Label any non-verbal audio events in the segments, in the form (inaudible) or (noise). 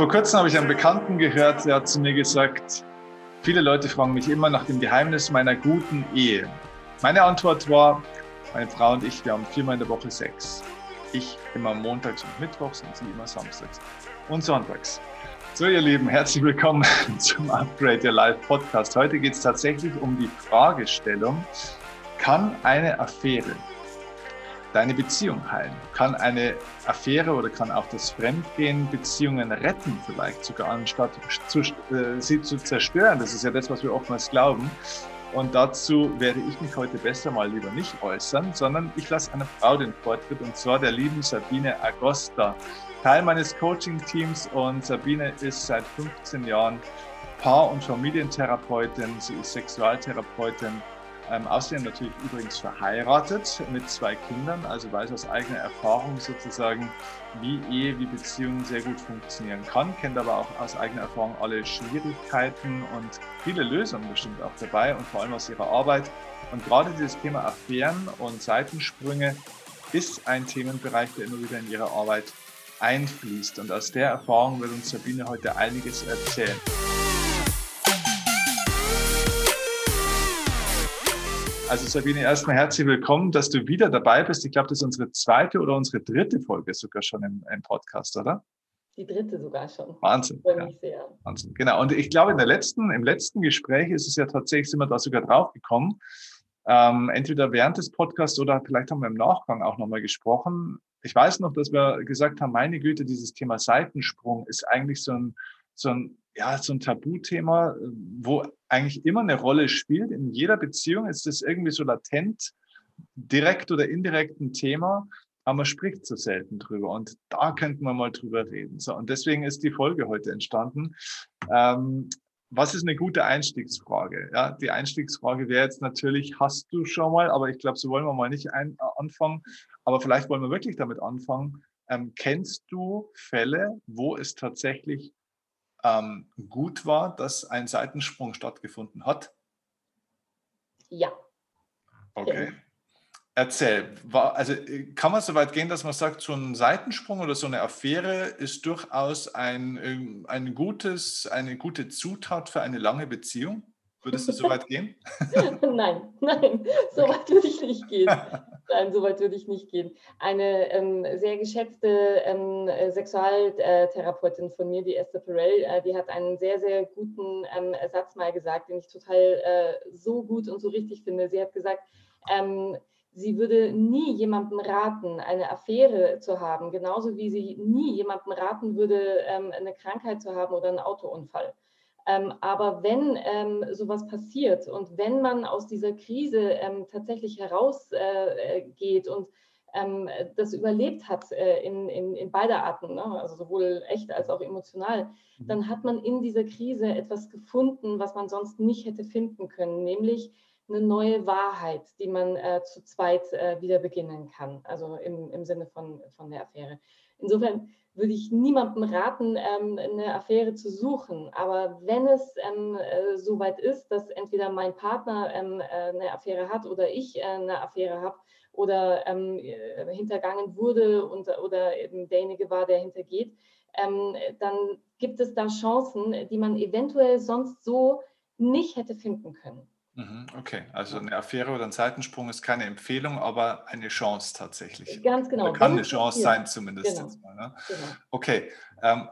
Vor kurzem habe ich einen Bekannten gehört, der hat zu mir gesagt, viele Leute fragen mich immer nach dem Geheimnis meiner guten Ehe. Meine Antwort war, meine Frau und ich, wir haben viermal in der Woche Sex. Ich immer montags und mittwochs und sie immer samstags und sonntags. So, ihr Lieben, herzlich willkommen (laughs) zum Upgrade Your Life Podcast. Heute geht es tatsächlich um die Fragestellung, kann eine Affäre deine Beziehung heilen? Kann eine Affäre oder kann auch das Fremdgehen Beziehungen retten, vielleicht sogar anstatt zu, äh, sie zu zerstören? Das ist ja das, was wir oftmals glauben. Und dazu werde ich mich heute besser mal lieber nicht äußern, sondern ich lasse einer Frau den Vortritt und zwar der lieben Sabine Agosta, Teil meines Coaching-Teams und Sabine ist seit 15 Jahren Paar- und Familientherapeutin, sie ist Sexualtherapeutin ähm, außerdem natürlich übrigens verheiratet mit zwei Kindern, also weiß aus eigener Erfahrung sozusagen, wie Ehe, wie Beziehung sehr gut funktionieren kann, kennt aber auch aus eigener Erfahrung alle Schwierigkeiten und viele Lösungen bestimmt auch dabei und vor allem aus ihrer Arbeit. Und gerade dieses Thema Affären und Seitensprünge ist ein Themenbereich, der immer wieder in ihre Arbeit einfließt. Und aus der Erfahrung wird uns Sabine heute einiges erzählen. Also Sabine, erstmal herzlich willkommen, dass du wieder dabei bist. Ich glaube, das ist unsere zweite oder unsere dritte Folge sogar schon im, im Podcast, oder? Die dritte sogar schon. Wahnsinn. Ja. Sehr. Wahnsinn. Genau. Und ich glaube, in der letzten, im letzten Gespräch ist es ja tatsächlich, sind wir da sogar drauf gekommen. Ähm, entweder während des Podcasts oder vielleicht haben wir im Nachgang auch nochmal gesprochen. Ich weiß noch, dass wir gesagt haben, meine Güte, dieses Thema Seitensprung ist eigentlich so ein, so ein ja, so ein Tabuthema, wo eigentlich immer eine Rolle spielt. In jeder Beziehung ist es irgendwie so latent, direkt oder indirekt ein Thema, aber man spricht so selten drüber. Und da könnten wir mal drüber reden. So, und deswegen ist die Folge heute entstanden. Ähm, was ist eine gute Einstiegsfrage? Ja, die Einstiegsfrage wäre jetzt natürlich, hast du schon mal, aber ich glaube, so wollen wir mal nicht ein, äh, anfangen. Aber vielleicht wollen wir wirklich damit anfangen. Ähm, kennst du Fälle, wo es tatsächlich ähm, gut war, dass ein Seitensprung stattgefunden hat? Ja. Okay. Erzähl, war, also äh, kann man so weit gehen, dass man sagt, so ein Seitensprung oder so eine Affäre ist durchaus ein, ähm, ein gutes, eine gute Zutat für eine lange Beziehung? Würdest du so weit gehen? (laughs) nein, nein, so weit würde ich nicht gehen. Nein, so weit würde ich nicht gehen. Eine ähm, sehr geschätzte ähm, Sexualtherapeutin von mir, die Esther Perel, äh, die hat einen sehr, sehr guten ähm, Satz mal gesagt, den ich total äh, so gut und so richtig finde. Sie hat gesagt, ähm, sie würde nie jemandem raten, eine Affäre zu haben, genauso wie sie nie jemandem raten würde, ähm, eine Krankheit zu haben oder einen Autounfall. Ähm, aber wenn ähm, sowas passiert und wenn man aus dieser Krise ähm, tatsächlich herausgeht äh, und ähm, das überlebt hat äh, in, in, in beider Arten, ne? also sowohl echt als auch emotional, mhm. dann hat man in dieser Krise etwas gefunden, was man sonst nicht hätte finden können, nämlich eine neue Wahrheit, die man äh, zu zweit äh, wieder beginnen kann, also im, im Sinne von, von der Affäre. Insofern würde ich niemandem raten, ähm, eine Affäre zu suchen. Aber wenn es ähm, äh, soweit ist, dass entweder mein Partner ähm, äh, eine Affäre hat oder ich äh, eine Affäre habe oder ähm, äh, hintergangen wurde und, oder eben derjenige war, der hintergeht, ähm, dann gibt es da Chancen, die man eventuell sonst so nicht hätte finden können. Mhm, okay, also eine Affäre oder ein Seitensprung ist keine Empfehlung, aber eine Chance tatsächlich. Ganz genau. Oder kann eine Chance sein zumindest. Genau. Mal, ne? genau. Okay, ähm,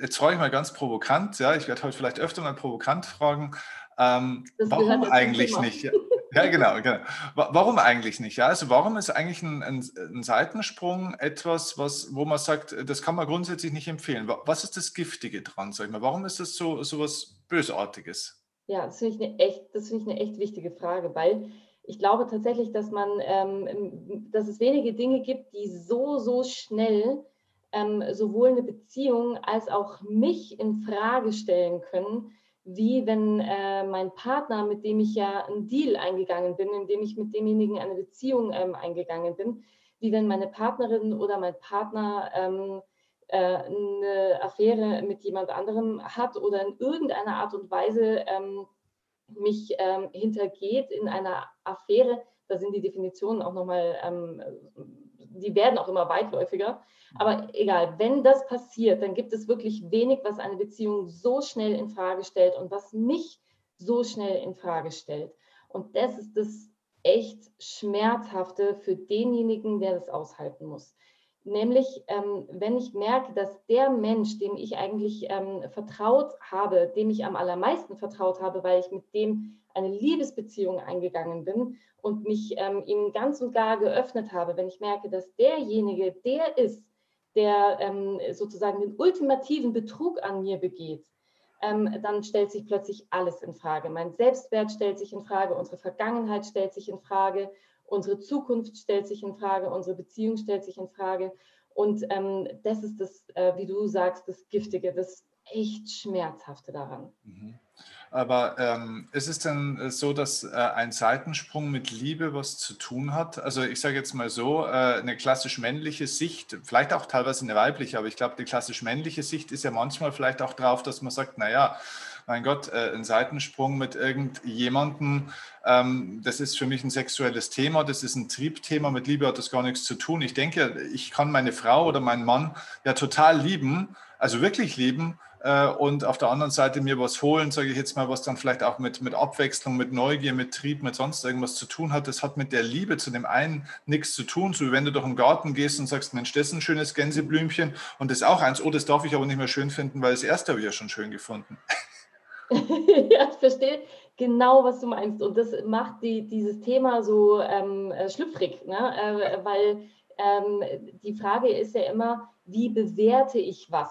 jetzt frage ich mal ganz provokant, ja, ich werde heute vielleicht öfter mal provokant fragen, ähm, warum eigentlich nicht? Ja, genau, genau. Warum eigentlich nicht? Ja, also warum ist eigentlich ein, ein, ein, Seitensprung etwas, was, wo man sagt, das kann man grundsätzlich nicht empfehlen? Was ist das Giftige dran, sag ich mal? Warum ist das so, so was Bösartiges? Ja, das finde ich eine echt, das finde ich eine echt wichtige Frage, weil ich glaube tatsächlich, dass man, ähm, dass es wenige Dinge gibt, die so, so schnell ähm, sowohl eine Beziehung als auch mich in Frage stellen können, wie wenn äh, mein Partner, mit dem ich ja einen Deal eingegangen bin, indem ich mit demjenigen eine Beziehung ähm, eingegangen bin, wie wenn meine Partnerin oder mein Partner ähm, äh, eine Affäre mit jemand anderem hat oder in irgendeiner Art und Weise ähm, mich ähm, hintergeht in einer Affäre, da sind die Definitionen auch nochmal ähm, die werden auch immer weitläufiger. Aber egal, wenn das passiert, dann gibt es wirklich wenig, was eine Beziehung so schnell in Frage stellt und was mich so schnell in Frage stellt. Und das ist das echt Schmerzhafte für denjenigen, der das aushalten muss. Nämlich, ähm, wenn ich merke, dass der Mensch, dem ich eigentlich ähm, vertraut habe, dem ich am allermeisten vertraut habe, weil ich mit dem eine Liebesbeziehung eingegangen bin und mich ähm, ihm ganz und gar geöffnet habe, wenn ich merke, dass derjenige der ist, der ähm, sozusagen den ultimativen Betrug an mir begeht, ähm, dann stellt sich plötzlich alles in Frage. Mein Selbstwert stellt sich in Frage, unsere Vergangenheit stellt sich in Frage, unsere Zukunft stellt sich in Frage, unsere Beziehung stellt sich in Frage. Und ähm, das ist das, äh, wie du sagst, das Giftige, das echt Schmerzhafte daran. Mhm. Aber ähm, ist es denn so, dass äh, ein Seitensprung mit Liebe was zu tun hat? Also ich sage jetzt mal so, äh, eine klassisch männliche Sicht, vielleicht auch teilweise eine weibliche, aber ich glaube, die klassisch männliche Sicht ist ja manchmal vielleicht auch drauf, dass man sagt, naja, mein Gott, äh, ein Seitensprung mit irgendjemandem, das ist für mich ein sexuelles Thema, das ist ein Triebthema, mit Liebe hat das gar nichts zu tun. Ich denke, ich kann meine Frau oder meinen Mann ja total lieben, also wirklich lieben äh, und auf der anderen Seite mir was holen, sage ich jetzt mal, was dann vielleicht auch mit, mit Abwechslung, mit Neugier, mit Trieb, mit sonst irgendwas zu tun hat. Das hat mit der Liebe zu dem einen nichts zu tun. So wie wenn du durch den Garten gehst und sagst, Mensch, das ist ein schönes Gänseblümchen und das ist auch eins, oh, das darf ich aber nicht mehr schön finden, weil das erste habe ich ja schon schön gefunden. (laughs) ja, verstehe genau, was du meinst. Und das macht die, dieses Thema so ähm, äh, schlüpfrig, ne? Äh, weil ähm, die Frage ist ja immer, wie bewerte ich was?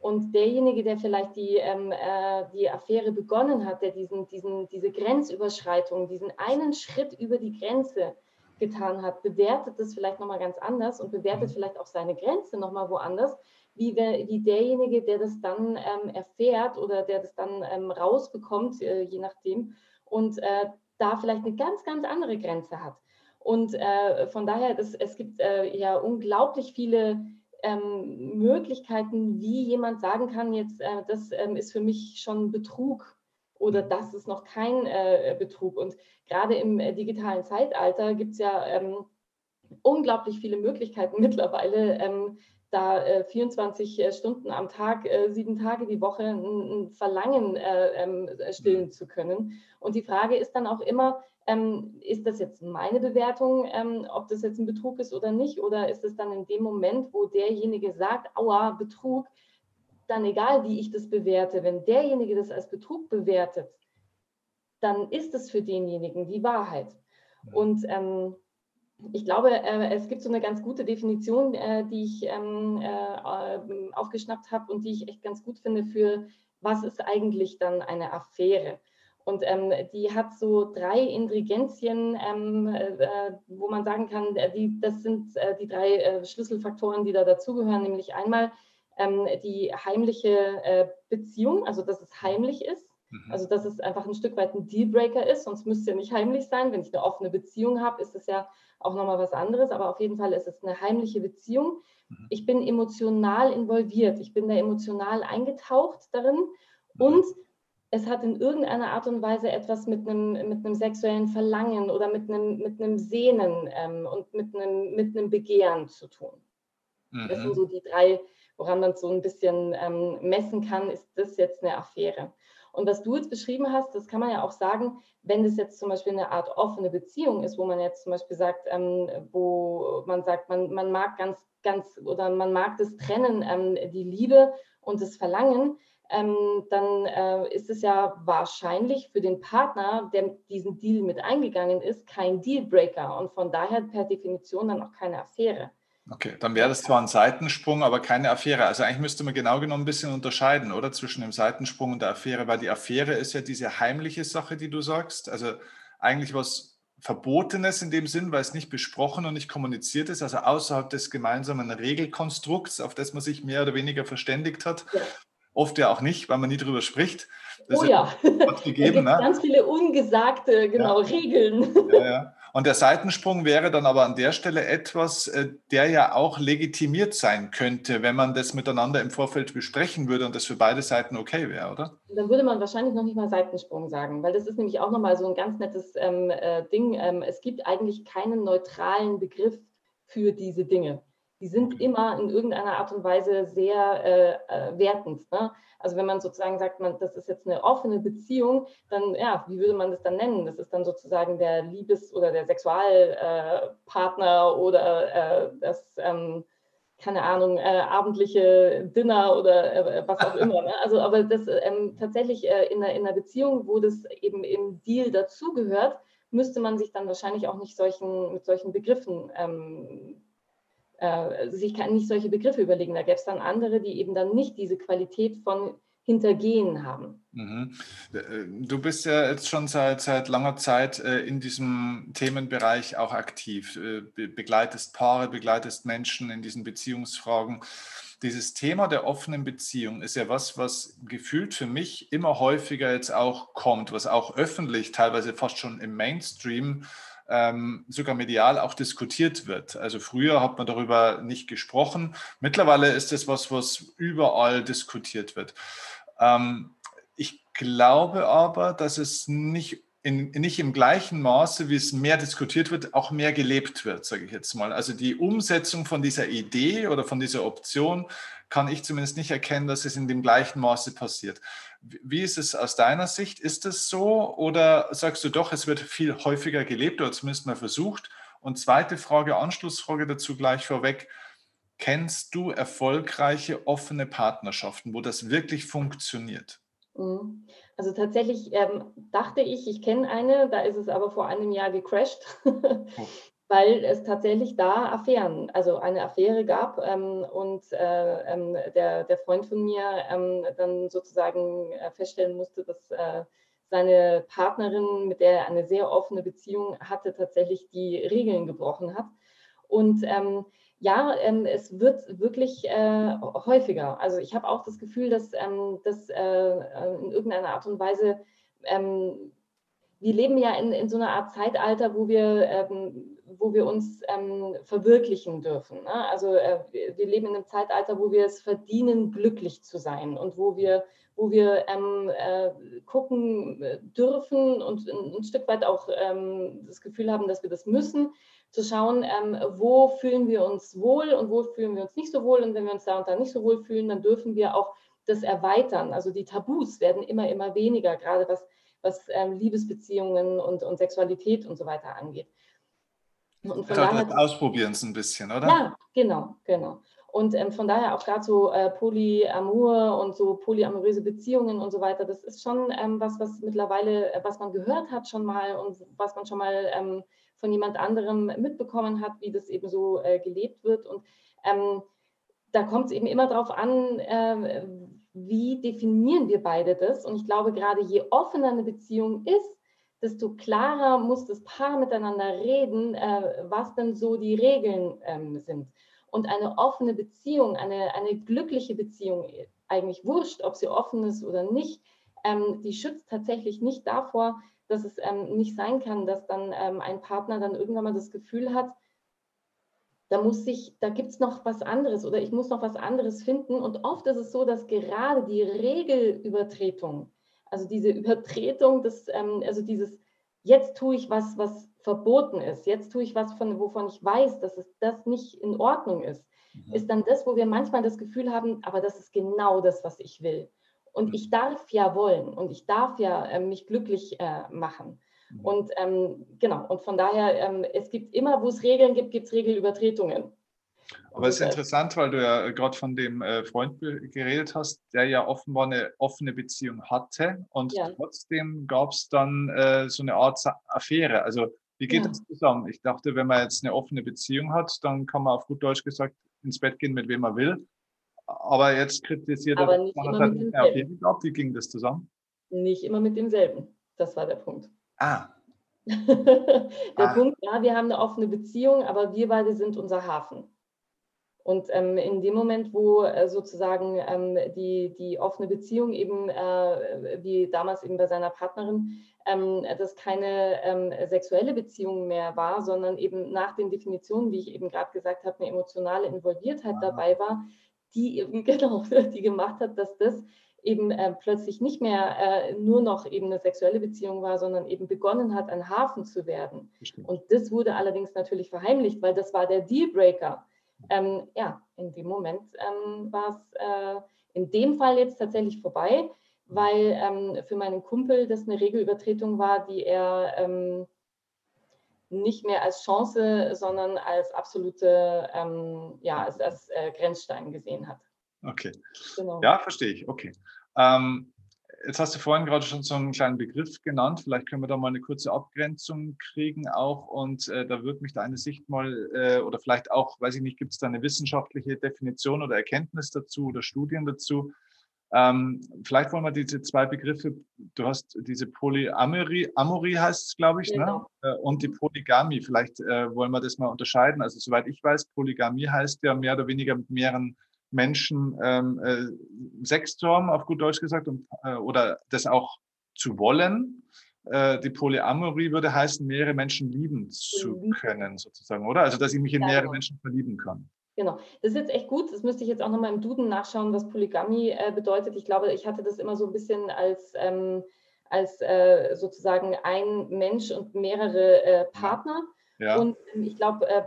Und derjenige, der vielleicht die, ähm, äh, die Affäre begonnen hat, der diesen, diesen, diese Grenzüberschreitung, diesen einen Schritt über die Grenze getan hat, bewertet das vielleicht nochmal ganz anders und bewertet mhm. vielleicht auch seine Grenze nochmal woanders, wie, wie derjenige, der das dann ähm, erfährt oder der das dann ähm, rausbekommt, äh, je nachdem, und äh, da vielleicht eine ganz, ganz andere Grenze hat. Und äh, von daher, das, es gibt äh, ja unglaublich viele ähm, Möglichkeiten, wie jemand sagen kann, jetzt äh, das ähm, ist für mich schon Betrug oder mhm. das ist noch kein äh, Betrug. Und gerade im digitalen Zeitalter gibt es ja ähm, unglaublich viele Möglichkeiten mittlerweile, ähm, da 24 äh, äh, Stunden am Tag, äh, sieben Tage die Woche ein, ein Verlangen ähm, stillen mhm. zu können. Und die Frage ist dann auch immer, ähm, ist das jetzt meine Bewertung, ähm, ob das jetzt ein Betrug ist oder nicht? Oder ist es dann in dem Moment, wo derjenige sagt, aua, Betrug, dann egal, wie ich das bewerte, wenn derjenige das als Betrug bewertet, dann ist es für denjenigen die Wahrheit. Und ähm, ich glaube, äh, es gibt so eine ganz gute Definition, äh, die ich ähm, äh, aufgeschnappt habe und die ich echt ganz gut finde für, was ist eigentlich dann eine Affäre? Und ähm, die hat so drei Ingredienzien, ähm, äh, wo man sagen kann, die, das sind äh, die drei äh, Schlüsselfaktoren, die da dazugehören, nämlich einmal ähm, die heimliche Beziehung, also dass es heimlich ist, mhm. also dass es einfach ein Stück weit ein Dealbreaker ist, sonst müsste es ja nicht heimlich sein. Wenn ich eine offene Beziehung habe, ist es ja auch nochmal was anderes, aber auf jeden Fall ist es eine heimliche Beziehung. Mhm. Ich bin emotional involviert, ich bin da emotional eingetaucht darin mhm. und es hat in irgendeiner Art und Weise etwas mit einem, mit einem sexuellen Verlangen oder mit einem, mit einem Sehnen ähm, und mit einem, mit einem Begehren zu tun. Mhm. Das sind so die drei, woran man so ein bisschen ähm, messen kann, ist das jetzt eine Affäre. Und was du jetzt beschrieben hast, das kann man ja auch sagen, wenn das jetzt zum Beispiel eine Art offene Beziehung ist, wo man jetzt zum Beispiel sagt, ähm, wo man sagt, man, man mag ganz, ganz oder man mag das Trennen, ähm, die Liebe und das Verlangen, ähm, dann äh, ist es ja wahrscheinlich für den Partner, der diesen Deal mit eingegangen ist, kein Dealbreaker und von daher per Definition dann auch keine Affäre. Okay, dann wäre das zwar ein Seitensprung, aber keine Affäre. Also eigentlich müsste man genau genommen ein bisschen unterscheiden, oder? Zwischen dem Seitensprung und der Affäre, weil die Affäre ist ja diese heimliche Sache, die du sagst. Also eigentlich was Verbotenes in dem Sinn, weil es nicht besprochen und nicht kommuniziert ist, also außerhalb des gemeinsamen Regelkonstrukts, auf das man sich mehr oder weniger verständigt hat. Ja oft ja auch nicht, weil man nie drüber spricht. Das oh ja, es gibt ne? ganz viele ungesagte genau, ja. Regeln. Ja, ja. Und der Seitensprung wäre dann aber an der Stelle etwas, äh, der ja auch legitimiert sein könnte, wenn man das miteinander im Vorfeld besprechen würde und das für beide Seiten okay wäre, oder? Dann würde man wahrscheinlich noch nicht mal Seitensprung sagen, weil das ist nämlich auch nochmal so ein ganz nettes ähm, äh, Ding. Ähm, es gibt eigentlich keinen neutralen Begriff für diese Dinge. Die sind immer in irgendeiner Art und Weise sehr äh, äh, wertend. Ne? Also wenn man sozusagen sagt, man, das ist jetzt eine offene Beziehung, dann, ja, wie würde man das dann nennen? Das ist dann sozusagen der Liebes- oder der Sexualpartner äh, oder äh, das, ähm, keine Ahnung, äh, abendliche Dinner oder äh, was auch immer. Ne? Also, aber das ähm, tatsächlich in, einer, in einer Beziehung, wo das eben im Deal dazugehört, müsste man sich dann wahrscheinlich auch nicht solchen, mit solchen Begriffen ähm, äh, sich kann nicht solche Begriffe überlegen. Da gäbe es dann andere, die eben dann nicht diese Qualität von Hintergehen haben. Mhm. Äh, du bist ja jetzt schon seit, seit langer Zeit äh, in diesem Themenbereich auch aktiv, begleitest Paare, begleitest Menschen in diesen Beziehungsfragen. Dieses Thema der offenen Beziehung ist ja was, was gefühlt für mich immer häufiger jetzt auch kommt, was auch öffentlich, teilweise fast schon im Mainstream ähm, sogar medial auch diskutiert wird. Also früher hat man darüber nicht gesprochen. Mittlerweile ist es was, was überall diskutiert wird. Ähm, ich glaube aber, dass es nicht in, nicht im gleichen Maße, wie es mehr diskutiert wird, auch mehr gelebt wird, sage ich jetzt mal. Also die Umsetzung von dieser Idee oder von dieser Option kann ich zumindest nicht erkennen, dass es in dem gleichen Maße passiert. Wie ist es aus deiner Sicht? Ist es so oder sagst du doch, es wird viel häufiger gelebt oder zumindest mal versucht? Und zweite Frage, Anschlussfrage dazu gleich vorweg. Kennst du erfolgreiche offene Partnerschaften, wo das wirklich funktioniert? Mhm. Also tatsächlich ähm, dachte ich, ich kenne eine, da ist es aber vor einem Jahr gecrashed. Oh. (laughs) weil es tatsächlich da Affären, also eine Affäre gab ähm, und äh, ähm, der, der Freund von mir ähm, dann sozusagen äh, feststellen musste, dass äh, seine Partnerin, mit der er eine sehr offene Beziehung hatte, tatsächlich die Regeln gebrochen hat. Und ähm, ja, ähm, es wird wirklich äh, häufiger. Also ich habe auch das Gefühl, dass ähm, das äh, in irgendeiner Art und Weise wir leben ja in, in so einer Art Zeitalter, wo wir, ähm, wo wir uns ähm, verwirklichen dürfen. Ne? Also äh, wir leben in einem Zeitalter, wo wir es verdienen, glücklich zu sein und wo wir, wo wir ähm, äh, gucken dürfen und ein, ein Stück weit auch ähm, das Gefühl haben, dass wir das müssen, zu schauen, ähm, wo fühlen wir uns wohl und wo fühlen wir uns nicht so wohl. Und wenn wir uns da und da nicht so wohl fühlen, dann dürfen wir auch das erweitern. Also die Tabus werden immer, immer weniger, gerade was was ähm, Liebesbeziehungen und, und Sexualität und so weiter angeht. Und von daher, ausprobieren es ein bisschen, oder? Ja, genau, genau. Und ähm, von daher auch gerade so äh, Polyamor und so polyamoröse Beziehungen und so weiter, das ist schon ähm, was, was mittlerweile, äh, was man gehört hat schon mal und was man schon mal ähm, von jemand anderem mitbekommen hat, wie das eben so äh, gelebt wird. Und ähm, da kommt es eben immer darauf an, äh, wie definieren wir beide das? Und ich glaube, gerade je offener eine Beziehung ist, desto klarer muss das Paar miteinander reden, äh, was denn so die Regeln ähm, sind. Und eine offene Beziehung, eine, eine glückliche Beziehung, eigentlich wurscht, ob sie offen ist oder nicht, ähm, die schützt tatsächlich nicht davor, dass es ähm, nicht sein kann, dass dann ähm, ein Partner dann irgendwann mal das Gefühl hat, da muss ich, da gibt es noch was anderes oder ich muss noch was anderes finden. Und oft ist es so, dass gerade die Regelübertretung, also diese Übertretung des, ähm, also dieses, jetzt tue ich was, was verboten ist, jetzt tue ich was, von, wovon ich weiß, dass es das nicht in Ordnung ist, mhm. ist dann das, wo wir manchmal das Gefühl haben, aber das ist genau das, was ich will. Und mhm. ich darf ja wollen und ich darf ja äh, mich glücklich äh, machen. Mhm. Und ähm, genau, und von daher, ähm, es gibt immer, wo es Regeln gibt, gibt es Regelübertretungen. Aber es ist interessant, weil du ja gerade von dem äh, Freund geredet hast, der ja offenbar eine offene Beziehung hatte und ja. trotzdem gab es dann äh, so eine Art Affäre. Also wie geht ja. das zusammen? Ich dachte, wenn man jetzt eine offene Beziehung hat, dann kann man auf gut Deutsch gesagt ins Bett gehen, mit wem man will. Aber jetzt kritisiert er, dass man halt eine Affäre gab. Wie ging das zusammen? Nicht immer mit demselben. Das war der Punkt. Ah. (laughs) Der ah. Punkt, ja, wir haben eine offene Beziehung, aber wir beide sind unser Hafen. Und ähm, in dem Moment, wo äh, sozusagen ähm, die, die offene Beziehung eben, äh, wie damals eben bei seiner Partnerin, ähm, das keine ähm, sexuelle Beziehung mehr war, sondern eben nach den Definitionen, wie ich eben gerade gesagt habe, eine emotionale Involviertheit ah. dabei war, die eben (laughs) genau, die gemacht hat, dass das eben äh, plötzlich nicht mehr äh, nur noch eben eine sexuelle Beziehung war, sondern eben begonnen hat, ein Hafen zu werden. Bestimmt. Und das wurde allerdings natürlich verheimlicht, weil das war der Dealbreaker. Ähm, ja, in dem Moment ähm, war es äh, in dem Fall jetzt tatsächlich vorbei, weil ähm, für meinen Kumpel das eine Regelübertretung war, die er ähm, nicht mehr als Chance, sondern als absolute, ähm, ja, als, als äh, Grenzstein gesehen hat. Okay. Genau. Ja, verstehe ich. Okay. Ähm, jetzt hast du vorhin gerade schon so einen kleinen Begriff genannt. Vielleicht können wir da mal eine kurze Abgrenzung kriegen auch. Und äh, da würde mich deine Sicht mal, äh, oder vielleicht auch, weiß ich nicht, gibt es da eine wissenschaftliche Definition oder Erkenntnis dazu oder Studien dazu? Ähm, vielleicht wollen wir diese zwei Begriffe, du hast diese Polyamorie, Amorie heißt es, glaube ich, ne? genau. ne? und die Polygamie. Vielleicht äh, wollen wir das mal unterscheiden. Also soweit ich weiß, Polygamie heißt ja mehr oder weniger mit mehreren Menschen ähm, äh, Sex zu haben, auf gut Deutsch gesagt, und, äh, oder das auch zu wollen. Äh, die Polyamorie würde heißen, mehrere Menschen lieben zu mhm. können, sozusagen, oder? Also, dass ich mich in mehrere genau. Menschen verlieben kann. Genau, das ist jetzt echt gut. Das müsste ich jetzt auch nochmal im Duden nachschauen, was Polygamie äh, bedeutet. Ich glaube, ich hatte das immer so ein bisschen als, ähm, als äh, sozusagen ein Mensch und mehrere äh, Partner. Ja. Und ähm, ich glaube, äh,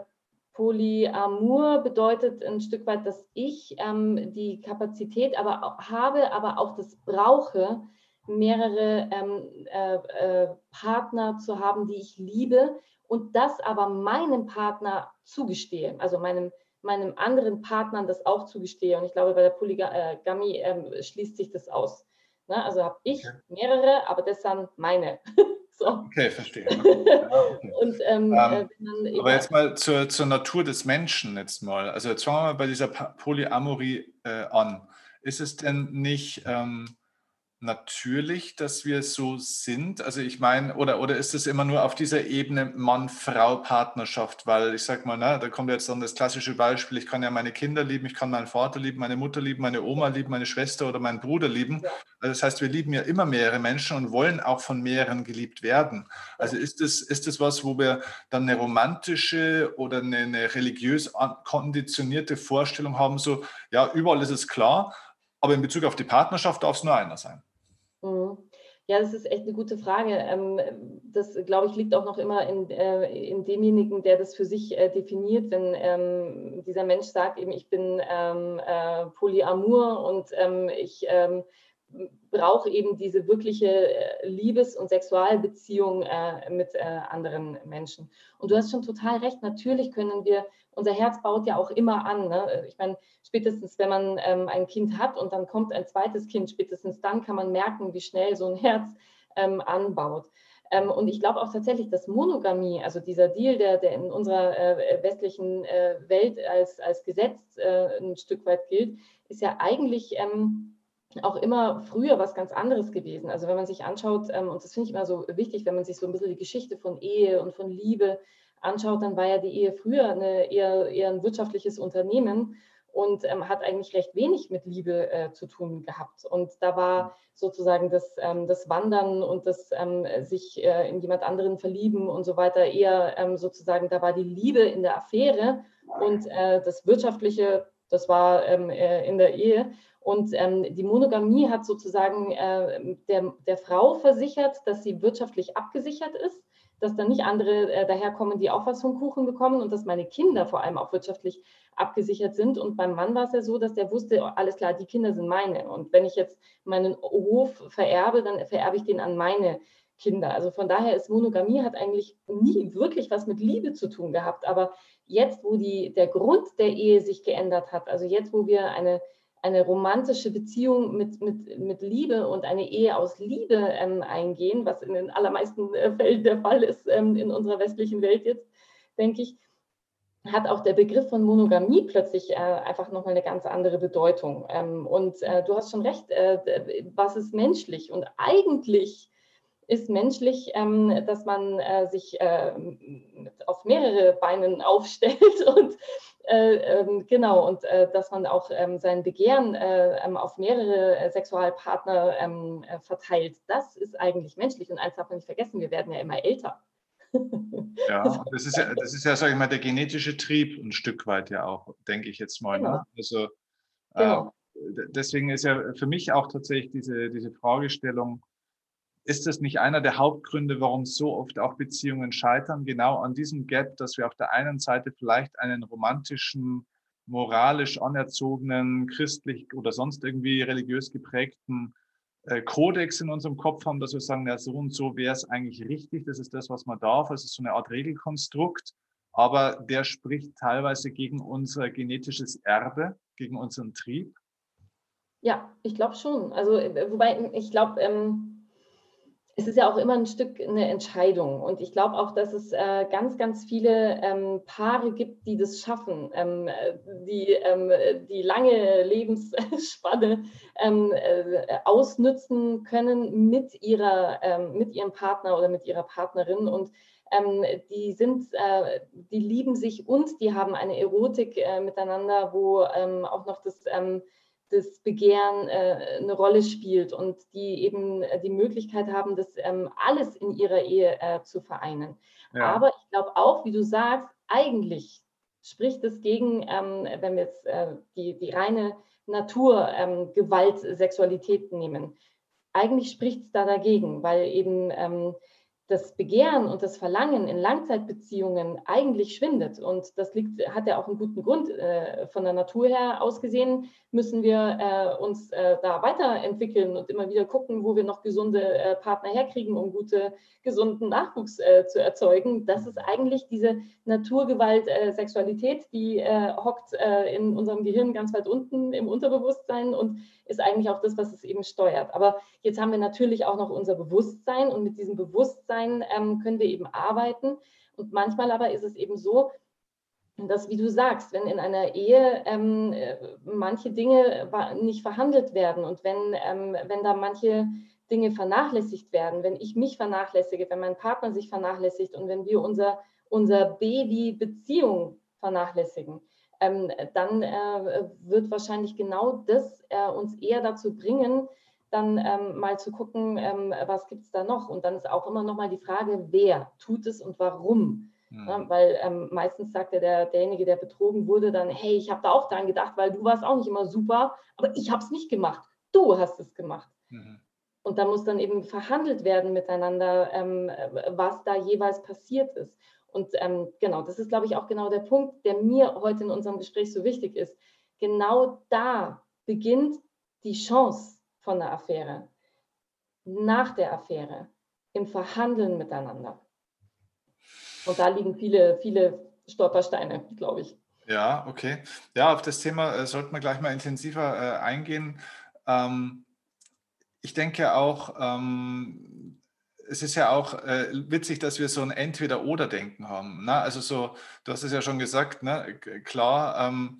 Polyamor bedeutet ein Stück weit, dass ich ähm, die Kapazität aber auch habe, aber auch das brauche, mehrere ähm, äh, äh, Partner zu haben, die ich liebe und das aber meinem Partner zugestehe, also meinem, meinem anderen Partnern das auch zugestehe. Und ich glaube, bei der Polygamie äh, schließt sich das aus. Ne? Also habe ich mehrere, aber das sind meine. (laughs) So. Okay, verstehe. (laughs) okay. Und, ähm, ähm, äh, aber jetzt mal zur, zur Natur des Menschen jetzt mal. Also jetzt fangen wir mal bei dieser Polyamorie äh, an. Ist es denn nicht ähm, natürlich, dass wir so sind? Also ich meine, oder, oder ist es immer nur auf dieser Ebene Mann-Frau-Partnerschaft? Weil ich sage mal, na, da kommt jetzt dann das klassische Beispiel, ich kann ja meine Kinder lieben, ich kann meinen Vater lieben, meine Mutter lieben, meine Oma lieben, meine Schwester oder meinen Bruder lieben. Also das heißt, wir lieben ja immer mehrere Menschen und wollen auch von mehreren geliebt werden. Also ist das, ist das was, wo wir dann eine romantische oder eine, eine religiös konditionierte Vorstellung haben, so, ja, überall ist es klar, aber in Bezug auf die Partnerschaft darf es nur einer sein. Mhm. Ja, das ist echt eine gute Frage. Ähm, das, glaube ich, liegt auch noch immer in, äh, in demjenigen, der das für sich äh, definiert. Wenn ähm, dieser Mensch sagt, eben, ich bin ähm, äh, polyamor und ich brauche eben diese wirkliche Liebes- und Sexualbeziehung mit anderen Menschen. Und du hast schon total recht, natürlich können wir unser Herz baut ja auch immer an. Ne? Ich meine, spätestens wenn man ähm, ein Kind hat und dann kommt ein zweites Kind, spätestens dann kann man merken, wie schnell so ein Herz ähm, anbaut. Ähm, und ich glaube auch tatsächlich, dass Monogamie, also dieser Deal, der, der in unserer äh, westlichen äh, Welt als, als Gesetz äh, ein Stück weit gilt, ist ja eigentlich ähm, auch immer früher was ganz anderes gewesen. Also wenn man sich anschaut, ähm, und das finde ich immer so wichtig, wenn man sich so ein bisschen die Geschichte von Ehe und von Liebe anschaut, dann war ja die Ehe früher eine, eher, eher ein wirtschaftliches Unternehmen und ähm, hat eigentlich recht wenig mit Liebe äh, zu tun gehabt. Und da war sozusagen das, ähm, das Wandern und das ähm, sich äh, in jemand anderen verlieben und so weiter eher ähm, sozusagen, da war die Liebe in der Affäre und äh, das Wirtschaftliche, das war ähm, äh, in der Ehe. Und ähm, die Monogamie hat sozusagen äh, der, der Frau versichert, dass sie wirtschaftlich abgesichert ist dass dann nicht andere äh, daherkommen, die auch was vom Kuchen bekommen und dass meine Kinder vor allem auch wirtschaftlich abgesichert sind. Und beim Mann war es ja so, dass der wusste, oh, alles klar, die Kinder sind meine. Und wenn ich jetzt meinen Hof vererbe, dann vererbe ich den an meine Kinder. Also von daher ist Monogamie hat eigentlich nie wirklich was mit Liebe zu tun gehabt. Aber jetzt, wo die, der Grund der Ehe sich geändert hat, also jetzt, wo wir eine eine romantische Beziehung mit, mit, mit Liebe und eine Ehe aus Liebe ähm, eingehen, was in den allermeisten äh, Fällen der Fall ist ähm, in unserer westlichen Welt jetzt, denke ich, hat auch der Begriff von Monogamie plötzlich äh, einfach nochmal eine ganz andere Bedeutung. Ähm, und äh, du hast schon recht, äh, was ist menschlich? Und eigentlich ist menschlich, ähm, dass man äh, sich äh, auf mehrere Beinen aufstellt (laughs) und äh, ähm, genau, und äh, dass man auch ähm, sein Begehren äh, ähm, auf mehrere äh, Sexualpartner ähm, äh, verteilt. Das ist eigentlich menschlich. Und eins darf man nicht vergessen, wir werden ja immer älter. ja, (laughs) das ist ja, das ist ja, sag ich mal, der genetische Trieb ein Stück weit ja auch, denke ich jetzt mal. Ne? Genau. Ne? Also, genau. deswegen ist ja für mich auch tatsächlich diese, diese Fragestellung, ist das nicht einer der Hauptgründe, warum so oft auch Beziehungen scheitern? Genau an diesem Gap, dass wir auf der einen Seite vielleicht einen romantischen, moralisch anerzogenen, christlich oder sonst irgendwie religiös geprägten äh, Kodex in unserem Kopf haben, dass wir sagen, ja, so und so wäre es eigentlich richtig, das ist das, was man darf, es ist so eine Art Regelkonstrukt, aber der spricht teilweise gegen unser genetisches Erbe, gegen unseren Trieb. Ja, ich glaube schon. Also, äh, wobei ich glaube, ähm es ist ja auch immer ein Stück eine Entscheidung. Und ich glaube auch, dass es äh, ganz, ganz viele ähm, Paare gibt, die das schaffen, ähm, die ähm, die lange Lebensspanne ähm, äh, ausnützen können mit, ihrer, ähm, mit ihrem Partner oder mit ihrer Partnerin. Und ähm, die sind, äh, die lieben sich und die haben eine Erotik äh, miteinander, wo auch noch das das Begehren äh, eine Rolle spielt und die eben äh, die Möglichkeit haben, das ähm, alles in ihrer Ehe äh, zu vereinen. Ja. Aber ich glaube auch, wie du sagst, eigentlich spricht es gegen, ähm, wenn wir jetzt äh, die, die reine Natur ähm, Gewalt, Sexualität nehmen. Eigentlich spricht es da dagegen, weil eben ähm, das Begehren und das Verlangen in Langzeitbeziehungen eigentlich schwindet. Und das liegt, hat ja auch einen guten Grund. Äh, von der Natur her ausgesehen müssen wir äh, uns äh, da weiterentwickeln und immer wieder gucken, wo wir noch gesunde Partner herkriegen, um gute, gesunden Nachwuchs zu erzeugen. Das ist eigentlich diese Naturgewalt, Sexualität, die hockt in unserem Gehirn ganz weit unten im Unterbewusstsein und ist eigentlich auch das, was es eben steuert. Aber jetzt haben wir natürlich auch noch unser Bewusstsein und mit diesem Bewusstsein ähm, können wir eben arbeiten. Und manchmal aber ist es eben so, dass, wie du sagst, wenn in einer Ehe ähm, äh, manche Dinge nicht verhandelt werden und wenn, ähm, wenn da manche Dinge vernachlässigt werden, wenn ich mich vernachlässige, wenn mein Partner sich vernachlässigt und wenn wir unser, unser Baby-Beziehung vernachlässigen, ähm, dann äh, wird wahrscheinlich genau das äh, uns eher dazu bringen, dann ähm, mal zu gucken, ähm, was gibt es da noch. Und dann ist auch immer noch mal die Frage, wer tut es und warum. Mhm. Ja, weil ähm, meistens sagt ja der, derjenige, der betrogen wurde, dann, hey, ich habe da auch dran gedacht, weil du warst auch nicht immer super, aber ich habe es nicht gemacht. Du hast es gemacht. Mhm. Und da muss dann eben verhandelt werden miteinander, ähm, was da jeweils passiert ist. Und ähm, genau, das ist, glaube ich, auch genau der Punkt, der mir heute in unserem Gespräch so wichtig ist. Genau da beginnt die Chance von der Affäre, nach der Affäre, im Verhandeln miteinander. Und da liegen viele, viele Stolpersteine, glaube ich. Ja, okay. Ja, auf das Thema äh, sollten wir gleich mal intensiver äh, eingehen. Ähm, ich denke auch, ähm, es ist ja auch äh, witzig, dass wir so ein Entweder-Oder-Denken haben. Ne? Also so, du hast es ja schon gesagt, ne? klar, ähm,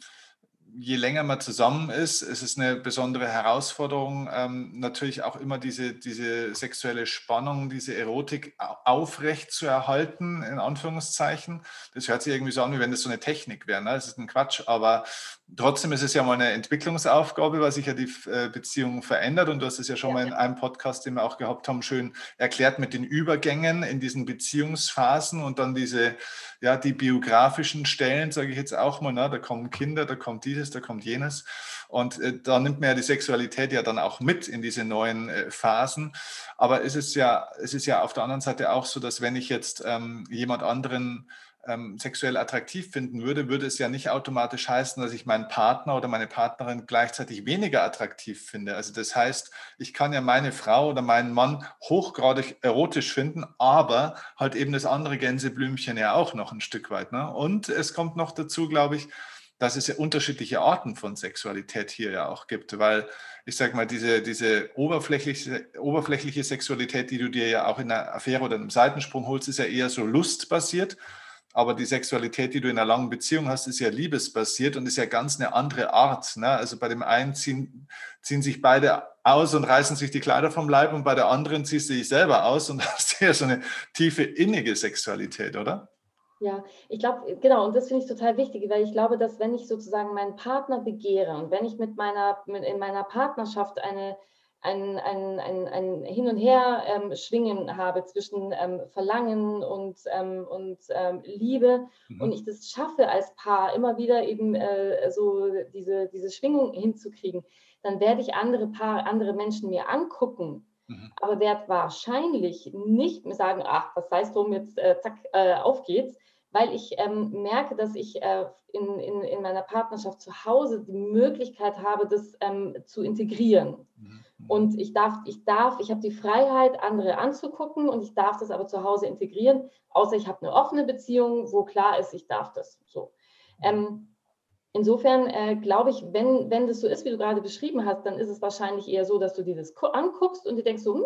je länger man zusammen ist, ist es eine besondere Herausforderung, ähm, natürlich auch immer diese, diese sexuelle Spannung, diese Erotik aufrecht zu erhalten, in Anführungszeichen. Das hört sich irgendwie so an, wie wenn das so eine Technik wäre. Ne? Das ist ein Quatsch, aber trotzdem ist es ja mal eine Entwicklungsaufgabe, weil sich ja die äh, Beziehung verändert. Und du hast es ja schon ja. mal in einem Podcast, den wir auch gehabt haben, schön erklärt mit den Übergängen in diesen Beziehungsphasen und dann diese, ja, die biografischen Stellen, sage ich jetzt auch mal, ne? da kommen Kinder, da kommt dieses, da kommt jenes. Und äh, da nimmt man ja die Sexualität ja dann auch mit in diese neuen äh, Phasen. Aber es ist ja, es ist ja auf der anderen Seite auch so, dass wenn ich jetzt ähm, jemand anderen ähm, sexuell attraktiv finden würde, würde es ja nicht automatisch heißen, dass ich meinen Partner oder meine Partnerin gleichzeitig weniger attraktiv finde. Also das heißt, ich kann ja meine Frau oder meinen Mann hochgradig erotisch finden, aber halt eben das andere Gänseblümchen ja auch noch ein Stück weit. Ne? Und es kommt noch dazu, glaube ich, dass es ja unterschiedliche Arten von Sexualität hier ja auch gibt, weil ich sage mal, diese, diese oberflächliche, oberflächliche Sexualität, die du dir ja auch in einer Affäre oder einem Seitensprung holst, ist ja eher so lustbasiert aber die Sexualität, die du in einer langen Beziehung hast, ist ja liebesbasiert und ist ja ganz eine andere Art. Ne? Also bei dem einen ziehen, ziehen sich beide aus und reißen sich die Kleider vom Leib und bei der anderen ziehst du dich selber aus und (laughs) hast ja so eine tiefe innige Sexualität, oder? Ja, ich glaube, genau, und das finde ich total wichtig, weil ich glaube, dass wenn ich sozusagen meinen Partner begehre und wenn ich mit meiner, mit in meiner Partnerschaft eine ein, ein, ein, ein Hin und Her ähm, schwingen habe zwischen ähm, Verlangen und, ähm, und ähm, Liebe mhm. und ich das schaffe als Paar immer wieder eben äh, so diese, diese Schwingung hinzukriegen, dann werde ich andere Paar, andere Menschen mir angucken, mhm. aber werde wahrscheinlich nicht sagen, ach, was heißt drum, jetzt äh, zack, äh, auf geht's, weil ich ähm, merke, dass ich äh, in, in, in meiner Partnerschaft zu Hause die Möglichkeit habe, das ähm, zu integrieren. Mhm. Und ich darf, ich darf, ich habe die Freiheit, andere anzugucken und ich darf das aber zu Hause integrieren, außer ich habe eine offene Beziehung, wo klar ist, ich darf das. So. Ähm, insofern äh, glaube ich, wenn, wenn das so ist, wie du gerade beschrieben hast, dann ist es wahrscheinlich eher so, dass du dir das anguckst und dir denkst so, hm,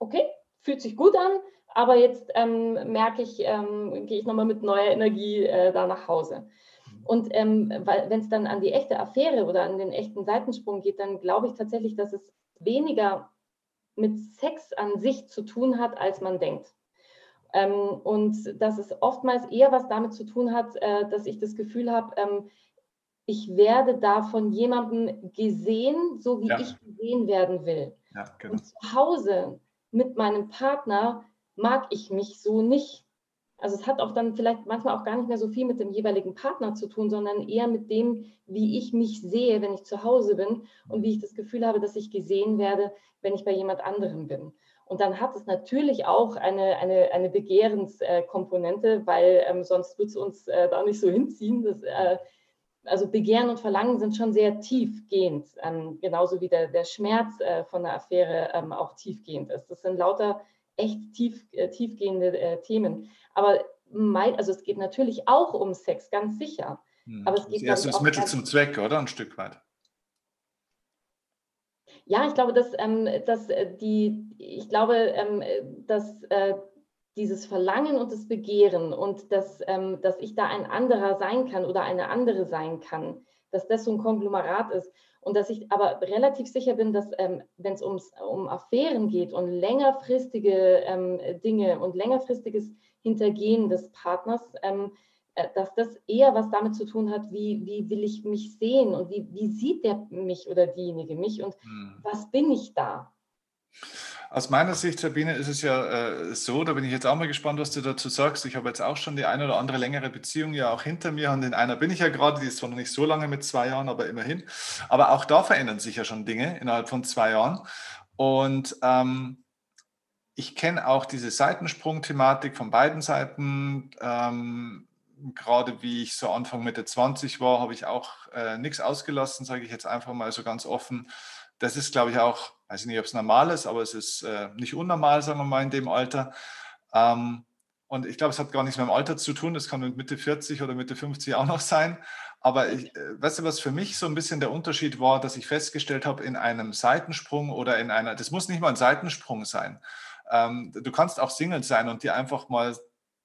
okay, fühlt sich gut an, aber jetzt ähm, merke ich, ähm, gehe ich nochmal mit neuer Energie äh, da nach Hause. Und ähm, wenn es dann an die echte Affäre oder an den echten Seitensprung geht, dann glaube ich tatsächlich, dass es weniger mit Sex an sich zu tun hat, als man denkt. Ähm, und dass es oftmals eher was damit zu tun hat, äh, dass ich das Gefühl habe, ähm, ich werde da von jemandem gesehen, so wie ja. ich gesehen werden will. Ja, genau. Und zu Hause mit meinem Partner mag ich mich so nicht. Also es hat auch dann vielleicht manchmal auch gar nicht mehr so viel mit dem jeweiligen Partner zu tun, sondern eher mit dem, wie ich mich sehe, wenn ich zu Hause bin und wie ich das Gefühl habe, dass ich gesehen werde, wenn ich bei jemand anderem bin. Und dann hat es natürlich auch eine, eine, eine Begehrenskomponente, weil ähm, sonst wird es uns äh, da nicht so hinziehen. Das, äh, also Begehren und Verlangen sind schon sehr tiefgehend, ähm, genauso wie der, der Schmerz äh, von der Affäre ähm, auch tiefgehend ist. Das sind lauter echt tief, äh, tiefgehende äh, Themen. Aber mein, also es geht natürlich auch um Sex, ganz sicher. Hm. Aber es geht das ist Mittel zum Zweck, oder? Ein Stück weit. Ja, ich glaube, dass, ähm, dass äh, die, ich glaube, ähm, dass äh, dieses Verlangen und das Begehren und dass, ähm, dass ich da ein anderer sein kann oder eine andere sein kann, dass das so ein Konglomerat ist. Und dass ich aber relativ sicher bin, dass ähm, wenn es um Affären geht und längerfristige ähm, Dinge und längerfristiges Hintergehen des Partners, ähm, äh, dass das eher was damit zu tun hat, wie, wie will ich mich sehen und wie, wie sieht der mich oder diejenige mich und hm. was bin ich da? Aus meiner Sicht, Sabine, ist es ja äh, so, da bin ich jetzt auch mal gespannt, was du dazu sagst. Ich habe jetzt auch schon die eine oder andere längere Beziehung ja auch hinter mir und in einer bin ich ja gerade, die ist zwar noch nicht so lange mit zwei Jahren, aber immerhin. Aber auch da verändern sich ja schon Dinge innerhalb von zwei Jahren. Und ähm, ich kenne auch diese Seitensprung-Thematik von beiden Seiten. Ähm, gerade wie ich so Anfang Mitte 20 war, habe ich auch äh, nichts ausgelassen, sage ich jetzt einfach mal so ganz offen das ist, glaube ich, auch, weiß ich nicht, ob es normal ist, aber es ist äh, nicht unnormal, sagen wir mal, in dem Alter. Ähm, und ich glaube, es hat gar nichts mit dem Alter zu tun. Das kann mit Mitte 40 oder Mitte 50 auch noch sein. Aber ich, äh, weißt du, was für mich so ein bisschen der Unterschied war, dass ich festgestellt habe, in einem Seitensprung oder in einer, das muss nicht mal ein Seitensprung sein. Ähm, du kannst auch Single sein und dir einfach mal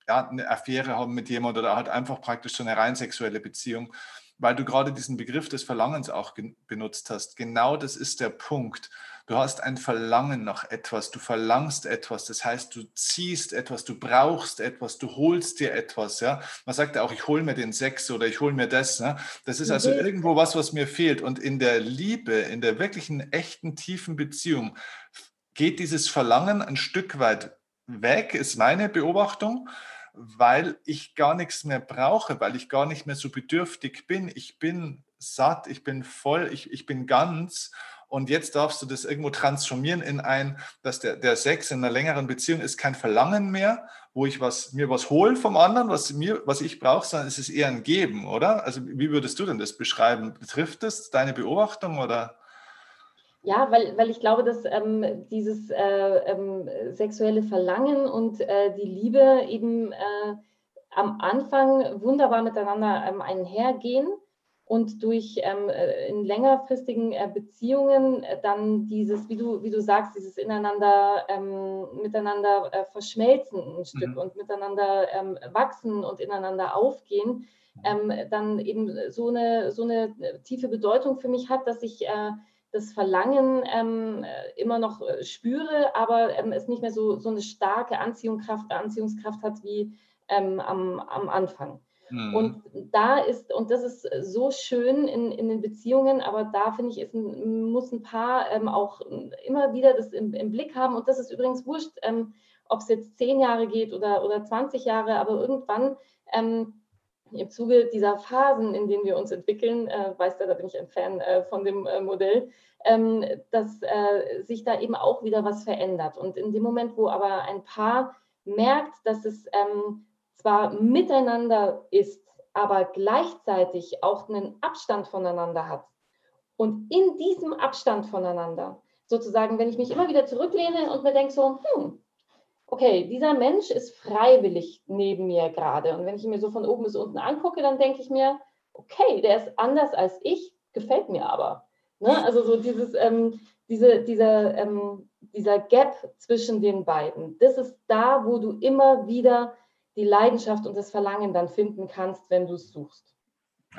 ja, eine Affäre haben mit jemandem oder halt einfach praktisch so eine rein sexuelle Beziehung weil du gerade diesen Begriff des Verlangens auch benutzt hast. Genau das ist der Punkt. Du hast ein Verlangen nach etwas, du verlangst etwas, das heißt, du ziehst etwas, du brauchst etwas, du holst dir etwas. Ja? Man sagt ja auch, ich hole mir den Sex oder ich hole mir das. Ne? Das ist also mhm. irgendwo was, was mir fehlt. Und in der Liebe, in der wirklichen, echten, tiefen Beziehung geht dieses Verlangen ein Stück weit weg, ist meine Beobachtung weil ich gar nichts mehr brauche, weil ich gar nicht mehr so bedürftig bin. Ich bin satt, ich bin voll, ich, ich bin ganz. Und jetzt darfst du das irgendwo transformieren in ein, dass der, der Sex in einer längeren Beziehung ist kein Verlangen mehr, wo ich was, mir was hole vom anderen, was, mir, was ich brauche, sondern es ist eher ein Geben, oder? Also wie würdest du denn das beschreiben? Betrifft das deine Beobachtung oder? Ja, weil, weil ich glaube, dass ähm, dieses äh, ähm, sexuelle Verlangen und äh, die Liebe eben äh, am Anfang wunderbar miteinander ähm, einhergehen und durch ähm, äh, in längerfristigen äh, Beziehungen äh, dann dieses, wie du, wie du sagst, dieses ineinander ähm, miteinander verschmelzen ein Stück mhm. und miteinander ähm, wachsen und ineinander aufgehen, dann eben so eine, so eine tiefe Bedeutung für mich hat, dass ich das Verlangen ähm, äh, immer noch äh, spüre, aber ähm, es nicht mehr so, so eine starke Anziehungskraft, Anziehungskraft hat wie ähm, am, am Anfang. Mhm. Und da ist, und das ist so schön in, in den Beziehungen, aber da finde ich, ist ein, muss ein Paar ähm, auch immer wieder das im, im, Blick haben. Und das ist übrigens wurscht, ähm, ob es jetzt zehn Jahre geht oder, oder 20 Jahre, aber irgendwann ähm, im Zuge dieser Phasen, in denen wir uns entwickeln, äh, weißt du, da bin ich ein Fan äh, von dem äh, Modell, ähm, dass äh, sich da eben auch wieder was verändert. Und in dem Moment, wo aber ein Paar merkt, dass es ähm, zwar miteinander ist, aber gleichzeitig auch einen Abstand voneinander hat. Und in diesem Abstand voneinander, sozusagen, wenn ich mich immer wieder zurücklehne und mir denke so, hm, okay, dieser Mensch ist freiwillig neben mir gerade. Und wenn ich ihn mir so von oben bis unten angucke, dann denke ich mir, okay, der ist anders als ich, gefällt mir aber. Ne? Also so dieses, ähm, diese, dieser, ähm, dieser Gap zwischen den beiden, das ist da, wo du immer wieder die Leidenschaft und das Verlangen dann finden kannst, wenn du es suchst.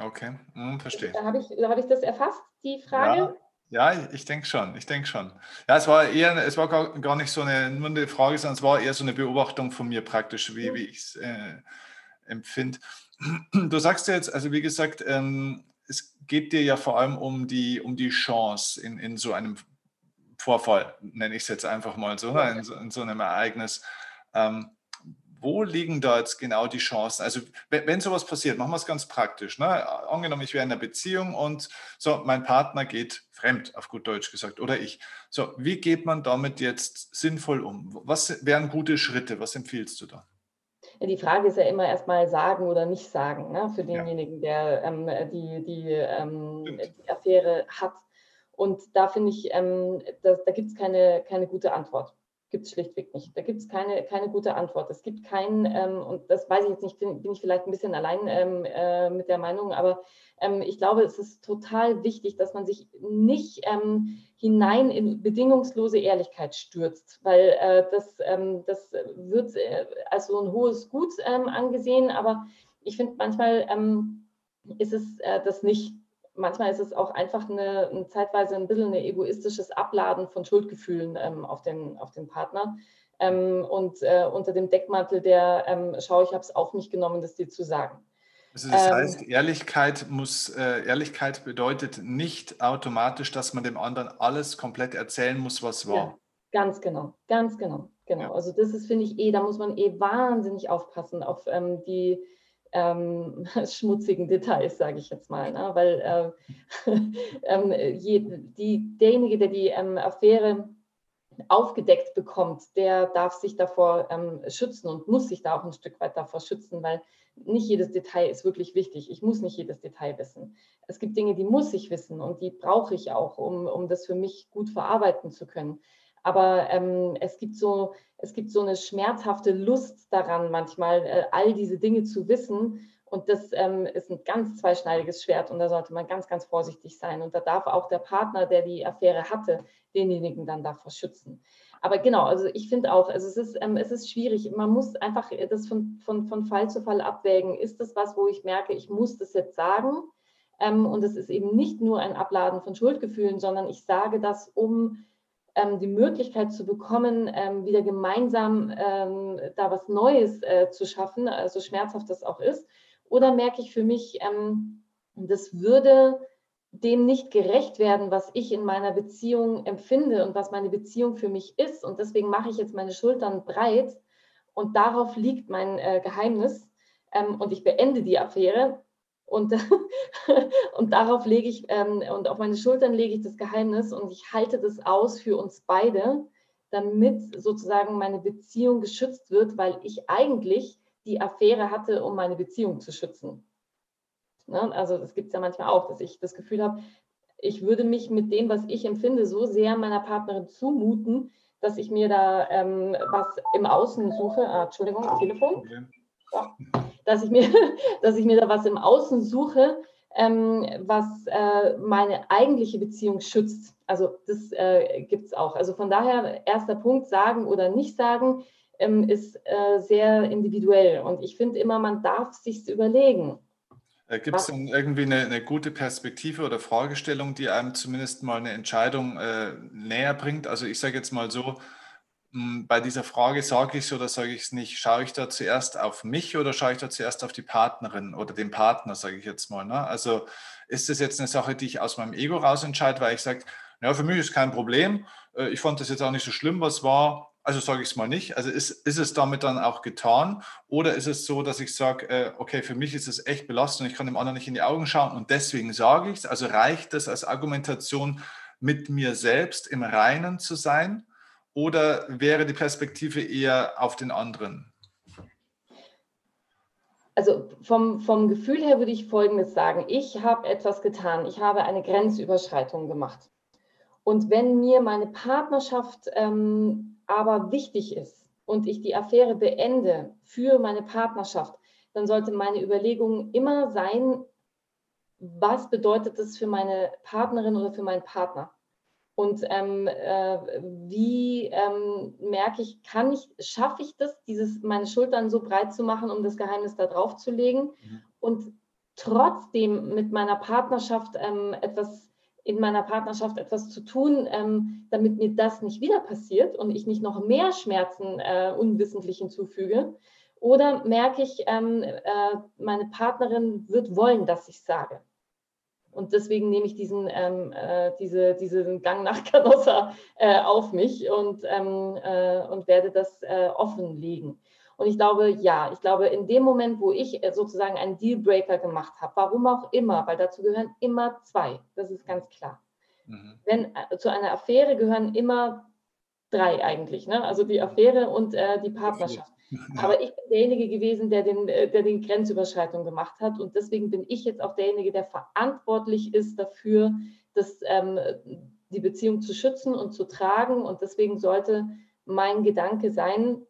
Okay, hm, verstehe. Habe ich, hab ich das erfasst, die Frage? Ja. Ja, ich denke schon, ich denke schon. Ja, es war eher, es war gar, gar nicht so eine, nur eine Frage, sondern es war eher so eine Beobachtung von mir praktisch, wie, wie ich es äh, empfinde. Du sagst ja jetzt, also wie gesagt, ähm, es geht dir ja vor allem um die, um die Chance in, in so einem Vorfall, nenne ich es jetzt einfach mal so, ne, in, so, in so einem Ereignis. Ähm, wo liegen da jetzt genau die Chancen? Also wenn, wenn sowas passiert, machen wir es ganz praktisch. Ne? Angenommen, ich wäre in einer Beziehung und so, mein Partner geht fremd, auf gut Deutsch gesagt, oder ich. So, wie geht man damit jetzt sinnvoll um? Was wären gute Schritte? Was empfiehlst du da? Die Frage ist ja immer erstmal sagen oder nicht sagen, ne? für denjenigen, der ähm, die, die, ähm, die Affäre hat. Und da finde ich, ähm, da, da gibt es keine, keine gute Antwort gibt es schlichtweg nicht. Da gibt es keine, keine gute Antwort. Es gibt keinen, ähm, und das weiß ich jetzt nicht, bin, bin ich vielleicht ein bisschen allein ähm, äh, mit der Meinung, aber ähm, ich glaube, es ist total wichtig, dass man sich nicht ähm, hinein in bedingungslose Ehrlichkeit stürzt, weil äh, das, ähm, das wird äh, als so ein hohes Gut ähm, angesehen, aber ich finde manchmal ist es äh, das nicht manchmal ist es auch einfach eine, eine, zeitweise ein bisschen ein egoistisches Abladen von Schuldgefühlen ähm, auf, den, auf den Partner. Ähm, und äh, unter dem Deckmantel der ähm, Schau, ich habe es auf mich genommen, das dir zu sagen. Also das ähm, heißt, Ehrlichkeit muss, äh, Ehrlichkeit bedeutet nicht automatisch, dass man dem anderen alles komplett erzählen muss, was war. Ja, ganz genau, ganz genau, genau. Ja. Also das ist, finde ich, eh, da muss man eh wahnsinnig aufpassen auf ähm, die ähm, (laughs) schmutzigen Details, sage ich jetzt mal. Ne? Weil äh, (laughs) äh, je, die, derjenige, der die ähm, Affäre aufgedeckt bekommt, der darf sich davor ähm, schützen und muss sich da auch ein Stück weit davor schützen, weil nicht jedes Detail ist wirklich wichtig. Ich muss nicht jedes Detail wissen. Es gibt Dinge, die muss ich wissen und die brauche ich auch, um, um das für mich gut verarbeiten zu können. Aber ähm, es, gibt so, es gibt so eine schmerzhafte Lust daran, manchmal äh, all diese Dinge zu wissen. Und das ähm, ist ein ganz zweischneidiges Schwert und da sollte man ganz, ganz vorsichtig sein. Und da darf auch der Partner, der die Affäre hatte, denjenigen dann davor schützen. Aber genau, also ich finde auch, also es ist, ähm, es ist schwierig. Man muss einfach das von, von, von Fall zu Fall abwägen. Ist das was, wo ich merke, ich muss das jetzt sagen? Ähm, und es ist eben nicht nur ein Abladen von Schuldgefühlen, sondern ich sage das, um die Möglichkeit zu bekommen, ähm, wieder gemeinsam ähm, da was Neues äh, zu schaffen, äh, so schmerzhaft das auch ist? Oder merke ich für mich, ähm, das würde dem nicht gerecht werden, was ich in meiner Beziehung empfinde und was meine Beziehung für mich ist. Und deswegen mache ich jetzt meine Schultern breit und darauf liegt mein äh, Geheimnis. Ähm, und ich beende die Affäre und, (laughs) und darauf lege ich, ähm, und auf meine Schultern lege ich das Geheimnis und ich halte das aus für uns beide, damit sozusagen meine Beziehung geschützt wird, weil ich eigentlich die Affäre hatte, um meine Beziehung zu schützen. Ne? Also das gibt es ja manchmal auch, dass ich das Gefühl habe, ich würde mich mit dem, was ich empfinde, so sehr meiner Partnerin zumuten, dass ich mir da ähm, was im Außen suche. Ah, Entschuldigung, Telefon. Ja dass ich mir, (laughs) dass ich mir da was im Außen suche, ähm, was äh, meine eigentliche Beziehung schützt. Also das äh, gibt es auch. Also von daher, erster Punkt, sagen oder nicht sagen, ähm, ist äh, sehr individuell. Und ich finde immer, man darf sich überlegen. Äh, gibt es denn irgendwie eine, eine, gute Perspektive oder Fragestellung, die einem zumindest mal eine Entscheidung äh, näher bringt? Also ich sage jetzt mal so, bei dieser Frage, sage ich es oder sage ich es nicht, schaue ich da zuerst auf mich oder schaue ich da zuerst auf die Partnerin oder den Partner, sage ich jetzt mal. Ne? Also ist das jetzt eine Sache, die ich aus meinem Ego raus entscheide, weil ich sage, ja, für mich ist kein Problem, äh, ich fand das jetzt auch nicht so schlimm, was war, also sage ich es mal nicht. Also ist, ist es damit dann auch getan oder ist es so, dass ich sage, äh, okay, für mich ist es echt belastend, ich kann dem anderen nicht in die Augen schauen und deswegen sage ich es. Also reicht es als Argumentation, mit mir selbst im Reinen zu sein oder wäre die Perspektive eher auf den anderen? Also vom, vom Gefühl her würde ich Folgendes sagen. Ich habe etwas getan. Ich habe eine Grenzüberschreitung gemacht. Und wenn mir meine Partnerschaft ähm, aber wichtig ist und ich die Affäre beende für meine Partnerschaft, dann sollte meine Überlegung immer sein, was bedeutet das für meine Partnerin oder für meinen Partner? Und ähm, äh, wie ähm, merke ich, kann ich, schaffe ich das, dieses, meine Schultern so breit zu machen, um das Geheimnis da drauf zu legen mhm. und trotzdem mit meiner Partnerschaft ähm, etwas in meiner Partnerschaft etwas zu tun, ähm, damit mir das nicht wieder passiert und ich nicht noch mehr Schmerzen äh, unwissentlich hinzufüge? Oder merke ich, ähm, äh, meine Partnerin wird wollen, dass ich sage? Und deswegen nehme ich diesen, ähm, äh, diese, diesen Gang nach Canossa äh, auf mich und, ähm, äh, und werde das äh, offenlegen. Und ich glaube, ja, ich glaube, in dem Moment, wo ich äh, sozusagen einen Dealbreaker gemacht habe, warum auch immer, weil dazu gehören immer zwei, das ist ganz klar. Mhm. Wenn äh, zu einer Affäre gehören immer drei eigentlich, ne? also die Affäre und die Partnerschaft. Aber ich bin derjenige gewesen, der, den, äh, der die Grenzüberschreitung gemacht hat. Und deswegen bin ich jetzt auch derjenige, der verantwortlich ist dafür, dass, ähm, die Beziehung zu schützen und zu tragen. Und deswegen sollte mein Gedanke sein,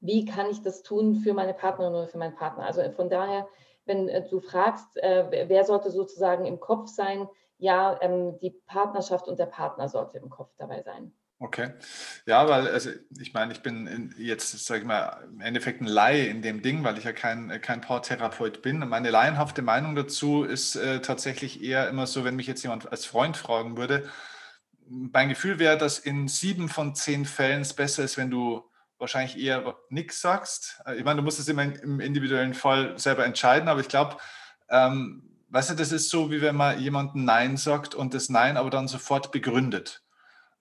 wie kann ich das tun für meine Partnerin oder für meinen Partner. Also von daher, wenn äh, du fragst, äh, wer sollte sozusagen im Kopf sein, ja, ähm, die Partnerschaft und der Partner sollte im Kopf dabei sein. Okay. Ja, weil, also ich meine, ich bin jetzt, sage ich mal, im Endeffekt ein Laie in dem Ding, weil ich ja kein, kein Paartherapeut bin. Meine laienhafte Meinung dazu ist äh, tatsächlich eher immer so, wenn mich jetzt jemand als Freund fragen würde, mein Gefühl wäre, dass in sieben von zehn Fällen es besser ist, wenn du wahrscheinlich eher nichts sagst. Äh, ich meine, du musst es immer im individuellen Fall selber entscheiden, aber ich glaube, ähm, weißt du, das ist so, wie wenn man jemandem Nein sagt und das Nein aber dann sofort begründet.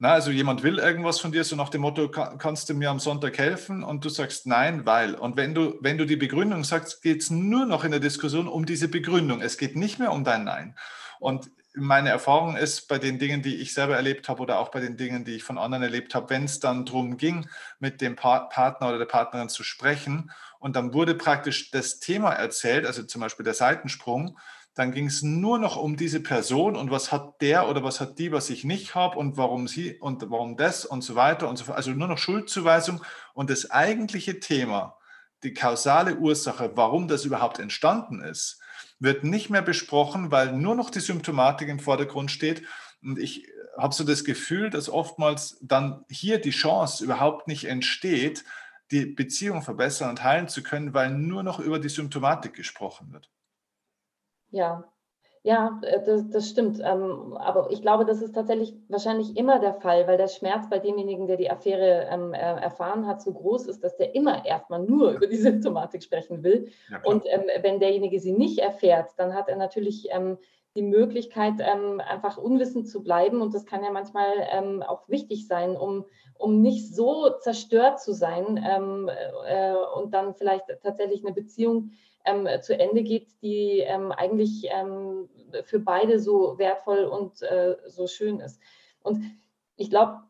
Na, also jemand will irgendwas von dir, so nach dem Motto, kannst du mir am Sonntag helfen? Und du sagst nein, weil. Und wenn du, wenn du die Begründung sagst, geht es nur noch in der Diskussion um diese Begründung. Es geht nicht mehr um dein Nein. Und meine Erfahrung ist bei den Dingen, die ich selber erlebt habe oder auch bei den Dingen, die ich von anderen erlebt habe, wenn es dann darum ging, mit dem Partner oder der Partnerin zu sprechen und dann wurde praktisch das Thema erzählt, also zum Beispiel der Seitensprung, dann ging es nur noch um diese Person und was hat der oder was hat die, was ich nicht habe und warum sie und warum das und so weiter und so fort. Also nur noch Schuldzuweisung und das eigentliche Thema, die kausale Ursache, warum das überhaupt entstanden ist, wird nicht mehr besprochen, weil nur noch die Symptomatik im Vordergrund steht. Und ich habe so das Gefühl, dass oftmals dann hier die Chance überhaupt nicht entsteht, die Beziehung verbessern und heilen zu können, weil nur noch über die Symptomatik gesprochen wird. Ja, ja, äh, das, das stimmt. Ähm, aber ich glaube, das ist tatsächlich wahrscheinlich immer der Fall, weil der Schmerz bei demjenigen, der die Affäre ähm, äh, erfahren hat, so groß ist, dass der immer erstmal nur über die (laughs) Symptomatik sprechen will. Ja, und ähm, wenn derjenige sie nicht erfährt, dann hat er natürlich die Möglichkeit, einfach unwissend zu bleiben. Und das kann ja manchmal auch wichtig sein, um, um nicht so zerstört zu sein äh, und dann vielleicht tatsächlich eine Beziehung ähm, zu Ende geht, die ähm, eigentlich ähm, für beide so wertvoll und äh, so schön ist. Und ich glaube,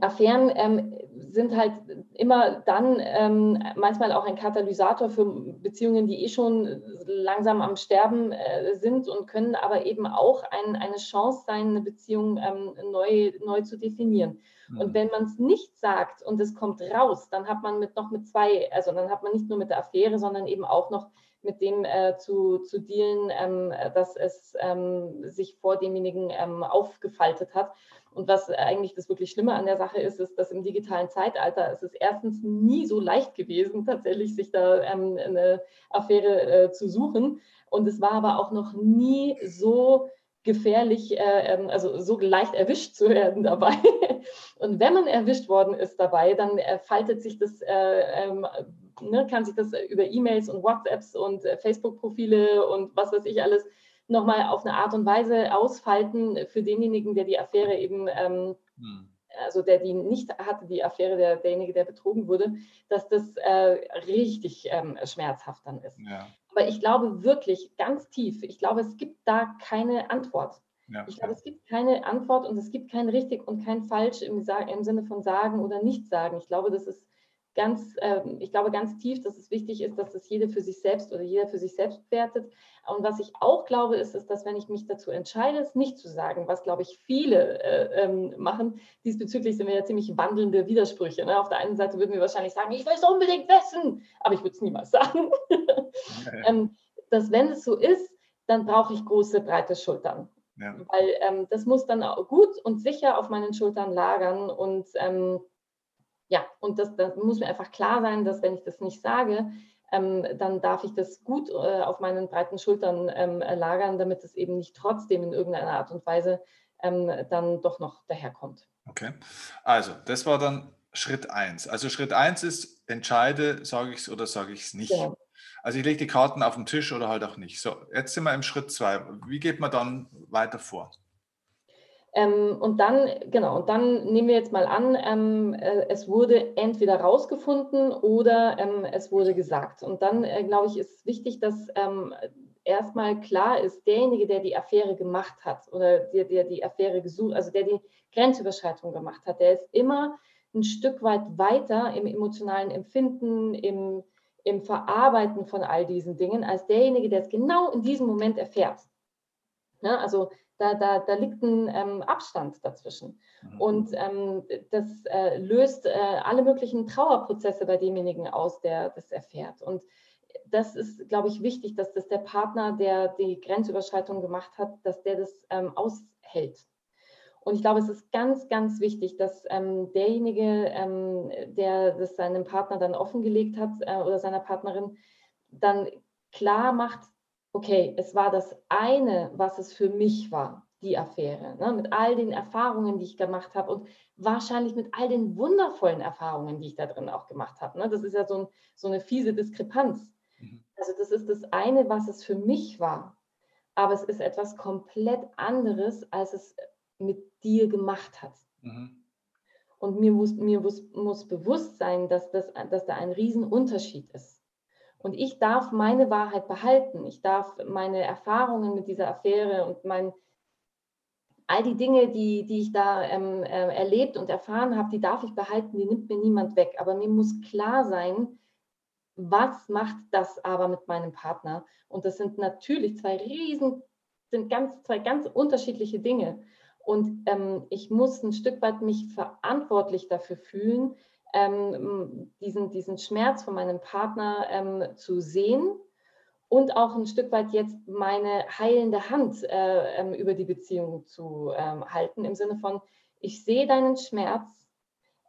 Affären ähm, sind halt immer dann ähm, manchmal auch ein Katalysator für Beziehungen, die eh schon langsam am Sterben äh, sind und können aber eben auch ein, eine Chance sein, eine Beziehung ähm, neu, neu zu definieren. Mhm. Und wenn man es nicht sagt und es kommt raus, dann hat man mit noch mit zwei, also dann hat man nicht nur mit der Affäre, sondern eben auch noch mit dem äh, zu, zu dealen, ähm, dass es ähm, sich vor demjenigen ähm, aufgefaltet hat. Und was eigentlich das wirklich Schlimme an der Sache ist, ist, dass im digitalen Zeitalter ist es erstens nie so leicht gewesen, tatsächlich sich da ähm, eine Affäre äh, zu suchen. Und es war aber auch noch nie so gefährlich, äh, ähm, also so leicht erwischt zu werden (laughs) dabei. Und wenn man erwischt worden ist dabei, dann äh, faltet sich das, äh, ähm, ne, kann sich das über E-Mails und WhatsApps und äh, Facebook-Profile und was weiß ich alles nochmal auf eine Art und Weise ausfalten für denjenigen, der die Affäre eben ähm, hm also der die nicht hatte, die Affäre, der, derjenige, der betrogen wurde, dass das äh, richtig ähm, schmerzhaft dann ist. Ja. Aber ich glaube wirklich ganz tief, ich glaube, es gibt da keine Antwort. Ja. Ich glaube, es gibt keine Antwort und es gibt kein richtig und kein falsch im, im Sinne von sagen oder nicht sagen. Ich glaube, das ist ganz, äh, ich glaube ganz tief, dass es wichtig ist, dass das jeder für sich selbst oder jeder für sich selbst wertet. Und was ich auch glaube, ist, ist, dass wenn ich mich dazu entscheide, es nicht zu sagen, was glaube ich viele äh, ähm, machen, diesbezüglich sind wir ja ziemlich wandelnde Widersprüche. Ne? Auf der einen Seite würden wir wahrscheinlich sagen, ich will es unbedingt wissen, aber ich würde es niemals sagen. (laughs) ähm, dass wenn es so ist, dann brauche ich große, breite Schultern. Ja. Weil ähm, das muss dann auch gut und sicher auf meinen Schultern lagern und ähm, ja, und das, das muss mir einfach klar sein, dass wenn ich das nicht sage, ähm, dann darf ich das gut äh, auf meinen breiten Schultern ähm, lagern, damit es eben nicht trotzdem in irgendeiner Art und Weise ähm, dann doch noch daherkommt. Okay, also das war dann Schritt 1. Also Schritt 1 ist, entscheide, sage ich es oder sage ich es nicht. Genau. Also ich lege die Karten auf den Tisch oder halt auch nicht. So, jetzt sind wir im Schritt 2. Wie geht man dann weiter vor? Ähm, und dann, genau, und dann nehmen wir jetzt mal an, ähm, äh, es wurde entweder rausgefunden oder ähm, es wurde gesagt. Und dann, äh, glaube ich, ist wichtig, dass ähm, erstmal klar ist, derjenige, der die Affäre gemacht hat oder der, der die Affäre gesucht, also der die Grenzüberschreitung gemacht hat, der ist immer ein Stück weit weiter im emotionalen Empfinden, im, im Verarbeiten von all diesen Dingen, als derjenige, der es genau in diesem Moment erfährt. Ja, also da, da, da liegt ein ähm, Abstand dazwischen. Mhm. Und ähm, das äh, löst äh, alle möglichen Trauerprozesse bei demjenigen aus, der das erfährt. Und das ist, glaube ich, wichtig, dass das der Partner, der die Grenzüberschreitung gemacht hat, dass der das ähm, aushält. Und ich glaube, es ist ganz, ganz wichtig, dass ähm, derjenige, ähm, der das seinem Partner dann offengelegt hat äh, oder seiner Partnerin, dann klar macht, okay, es war das eine, was es für mich war, die Affäre, ne? mit all den Erfahrungen, die ich gemacht habe und wahrscheinlich mit all den wundervollen Erfahrungen, die ich da drin auch gemacht habe. Ne? Das ist ja so, ein, so eine fiese Diskrepanz. Mhm. Also das ist das eine, was es für mich war, aber es ist etwas komplett anderes, als es mit dir gemacht hat. Mhm. Und mir, muss, mir muss, muss bewusst sein, dass, das, dass da ein Riesenunterschied ist. Und ich darf meine Wahrheit behalten. Ich darf meine Erfahrungen mit dieser Affäre und mein, all die Dinge, die, die ich da ähm, äh, erlebt und erfahren habe, die darf ich behalten, die nimmt mir niemand weg. Aber mir muss klar sein, was macht das aber mit meinem Partner? Und das sind natürlich zwei riesen, sind ganz, zwei ganz unterschiedliche Dinge. Und ähm, ich muss ein Stück weit mich verantwortlich dafür fühlen, ähm, diesen, diesen Schmerz von meinem Partner ähm, zu sehen und auch ein Stück weit jetzt meine heilende Hand äh, ähm, über die Beziehung zu ähm, halten, im Sinne von, ich sehe deinen Schmerz,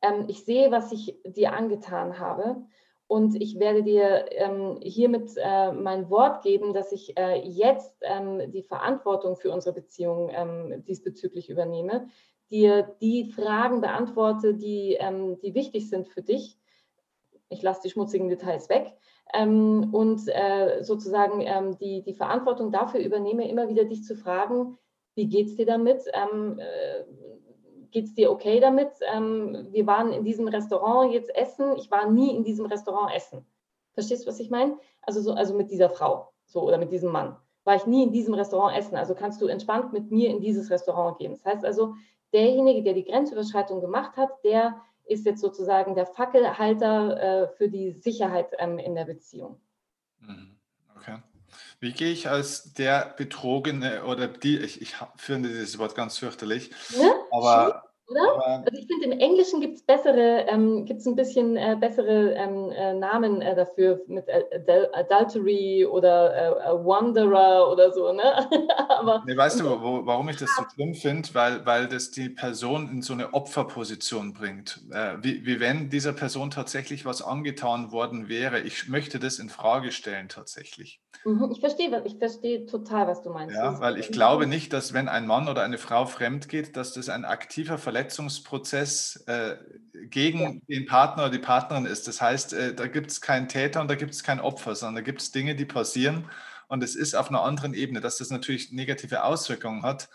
ähm, ich sehe, was ich dir angetan habe und ich werde dir ähm, hiermit äh, mein Wort geben, dass ich äh, jetzt ähm, die Verantwortung für unsere Beziehung ähm, diesbezüglich übernehme dir die Fragen beantworte, die, ähm, die wichtig sind für dich. Ich lasse die schmutzigen Details weg. Ähm, und äh, sozusagen ähm, die, die Verantwortung dafür übernehme, immer wieder dich zu fragen, wie geht es dir damit? Ähm, äh, geht es dir okay damit? Ähm, wir waren in diesem Restaurant jetzt essen. Ich war nie in diesem Restaurant essen. Verstehst du, was ich meine? Also, so, also mit dieser Frau so, oder mit diesem Mann war ich nie in diesem Restaurant essen. Also kannst du entspannt mit mir in dieses Restaurant gehen. Das heißt also, derjenige, der die Grenzüberschreitung gemacht hat, der ist jetzt sozusagen der Fackelhalter äh, für die Sicherheit ähm, in der Beziehung. Mhm. Okay. Wie gehe ich als der Betrogene oder die, ich, ich finde dieses Wort ganz fürchterlich, ne? aber Oder? also ich finde, im Englischen gibt es bessere, ähm, gibt es ein bisschen äh, bessere ähm, äh, Namen äh, dafür mit Adul Adultery oder äh, Wanderer oder so, ne? (laughs) Aber, nee, weißt du, wo, warum ich das so schlimm finde? Weil, weil das die Person in so eine Opferposition bringt. Äh, wie, wie wenn dieser Person tatsächlich was angetan worden wäre. Ich möchte das in Frage stellen tatsächlich. Mhm, ich verstehe, ich verstehe total, was du meinst. Ja, weil ich glaube nicht, dass wenn ein Mann oder eine Frau fremd geht, dass das ein aktiver Verletzungsprozess äh, gegen ja. den Partner oder die Partnerin ist. Das heißt, äh, da gibt es keinen Täter und da gibt es kein Opfer, sondern da gibt es Dinge, die passieren und es ist auf einer anderen Ebene, dass das natürlich negative Auswirkungen hat.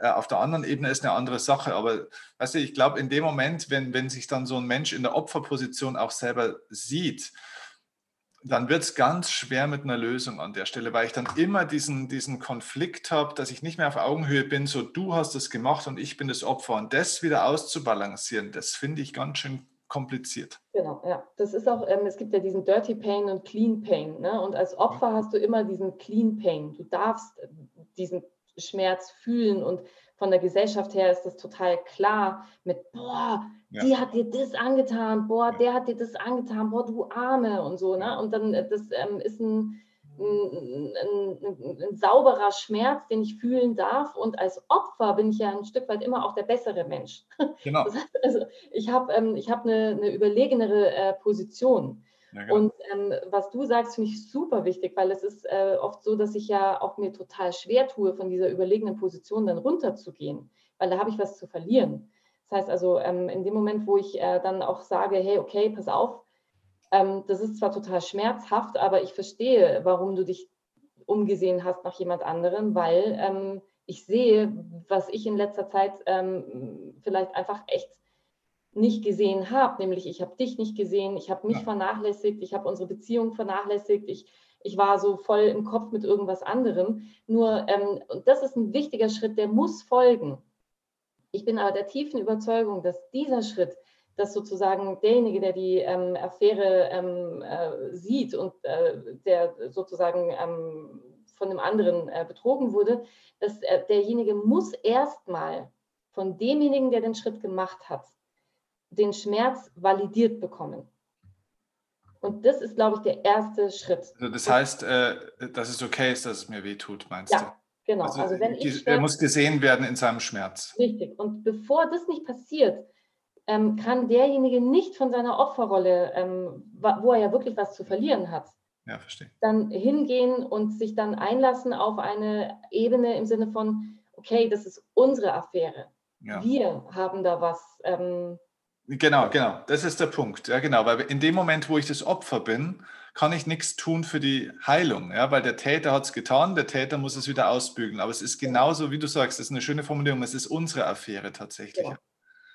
Äh, auf der anderen Ebene ist eine andere Sache. Aber weißt du, ich glaube, in dem Moment, wenn, wenn sich dann so ein Mensch in der Opferposition auch selber sieht, dann wird es ganz schwer mit einer Lösung an der Stelle, weil ich dann immer diesen, diesen Konflikt habe, dass ich nicht mehr auf Augenhöhe bin, so du hast es gemacht und ich bin das Opfer. Und das wieder auszubalancieren, das finde ich ganz schön kompliziert. Genau, ja. Das ist auch, ähm, es gibt ja diesen Dirty Pain und Clean Pain. Ne? Und als Opfer hast du immer diesen Clean Pain. Du darfst äh, diesen Schmerz fühlen und von der Gesellschaft her ist das total klar mit, boah, ja. die hat dir das angetan, boah, der hat dir das angetan, boah, du Arme und so. Ne? Und dann, äh, das ähm, ist ein, ein, ein, ein, sauberer Schmerz, den ich fühlen darf. Und als Opfer bin ich ja ein Stück weit immer auch der bessere Mensch. Genau. (laughs) Das heißt also, ich habe ähm, hab eine, eine überlegenere äh, Position. Ja. Und ähm, was du sagst, finde ich super wichtig, weil es ist äh, oft so, dass ich ja auch mir total schwer tue, von dieser überlegenen Position dann runterzugehen, weil da habe ich was zu verlieren. Das heißt also, ähm, in dem Moment, wo ich äh, dann auch sage, hey, okay, pass auf, ähm, das ist zwar total schmerzhaft, aber ich verstehe, warum du dich umgesehen hast nach jemand anderem, weil ähm, ich sehe, was ich in letzter Zeit ähm, vielleicht einfach echt nicht gesehen habe, nämlich ich habe dich nicht gesehen, ich habe mich ja. vernachlässigt, ich habe unsere Beziehung vernachlässigt, ich, ich war so voll im Kopf mit irgendwas anderem. Nur, ähm, und das ist ein wichtiger Schritt, der muss folgen. Ich bin aber der tiefen Überzeugung, dass dieser Schritt, dass sozusagen derjenige, der die ähm, Affäre ähm, äh, sieht und äh, der sozusagen ähm, von dem anderen äh, betrogen wurde, dass äh, derjenige muss erstmal von demjenigen, der den Schritt gemacht hat, den Schmerz validiert bekommen. Und das ist, glaube ich, der erste Schritt. Also das heißt, äh, dass es okay ist, dass es mir wehtut, meinst ja, du? Genau. Also, also wenn ich er muss gesehen werden in seinem Schmerz. Richtig. Und bevor das nicht passiert, ähm, kann derjenige nicht von seiner Opferrolle, ähm, wo er ja wirklich was zu verlieren hat, ja, verstehe. dann hingehen und sich dann einlassen auf eine Ebene im Sinne von, okay, das ist unsere Affäre. Ja. Wir haben da was ähm, Genau, genau. Das ist der Punkt. Ja, genau. Weil in dem Moment, wo ich das Opfer bin, kann ich nichts tun für die Heilung. Ja, weil der Täter hat es getan, der Täter muss es wieder ausbügeln. Aber es ist genauso, wie du sagst, das ist eine schöne Formulierung, es ist unsere Affäre tatsächlich. Genau.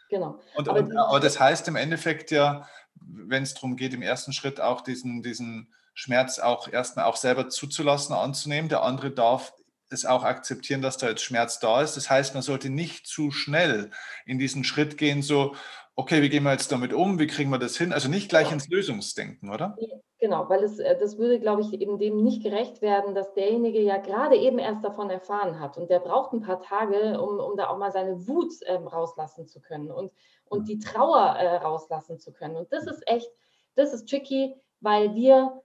genau. Und, aber, und, aber das heißt im Endeffekt ja, wenn es darum geht, im ersten Schritt auch diesen, diesen Schmerz auch erstmal auch selber zuzulassen, anzunehmen. Der andere darf es auch akzeptieren, dass da jetzt Schmerz da ist. Das heißt, man sollte nicht zu schnell in diesen Schritt gehen, so, okay, wie gehen wir jetzt damit um, wie kriegen wir das hin? Also nicht gleich ins Lösungsdenken, oder? Genau, weil es, äh, das würde, glaube ich, eben dem nicht gerecht werden, dass derjenige ja gerade eben erst davon erfahren hat und der braucht ein paar Tage, um, um da auch mal seine Wut ähm, rauslassen zu können und, und die Trauer äh, rauslassen zu können. Und das ist echt, das ist tricky, weil wir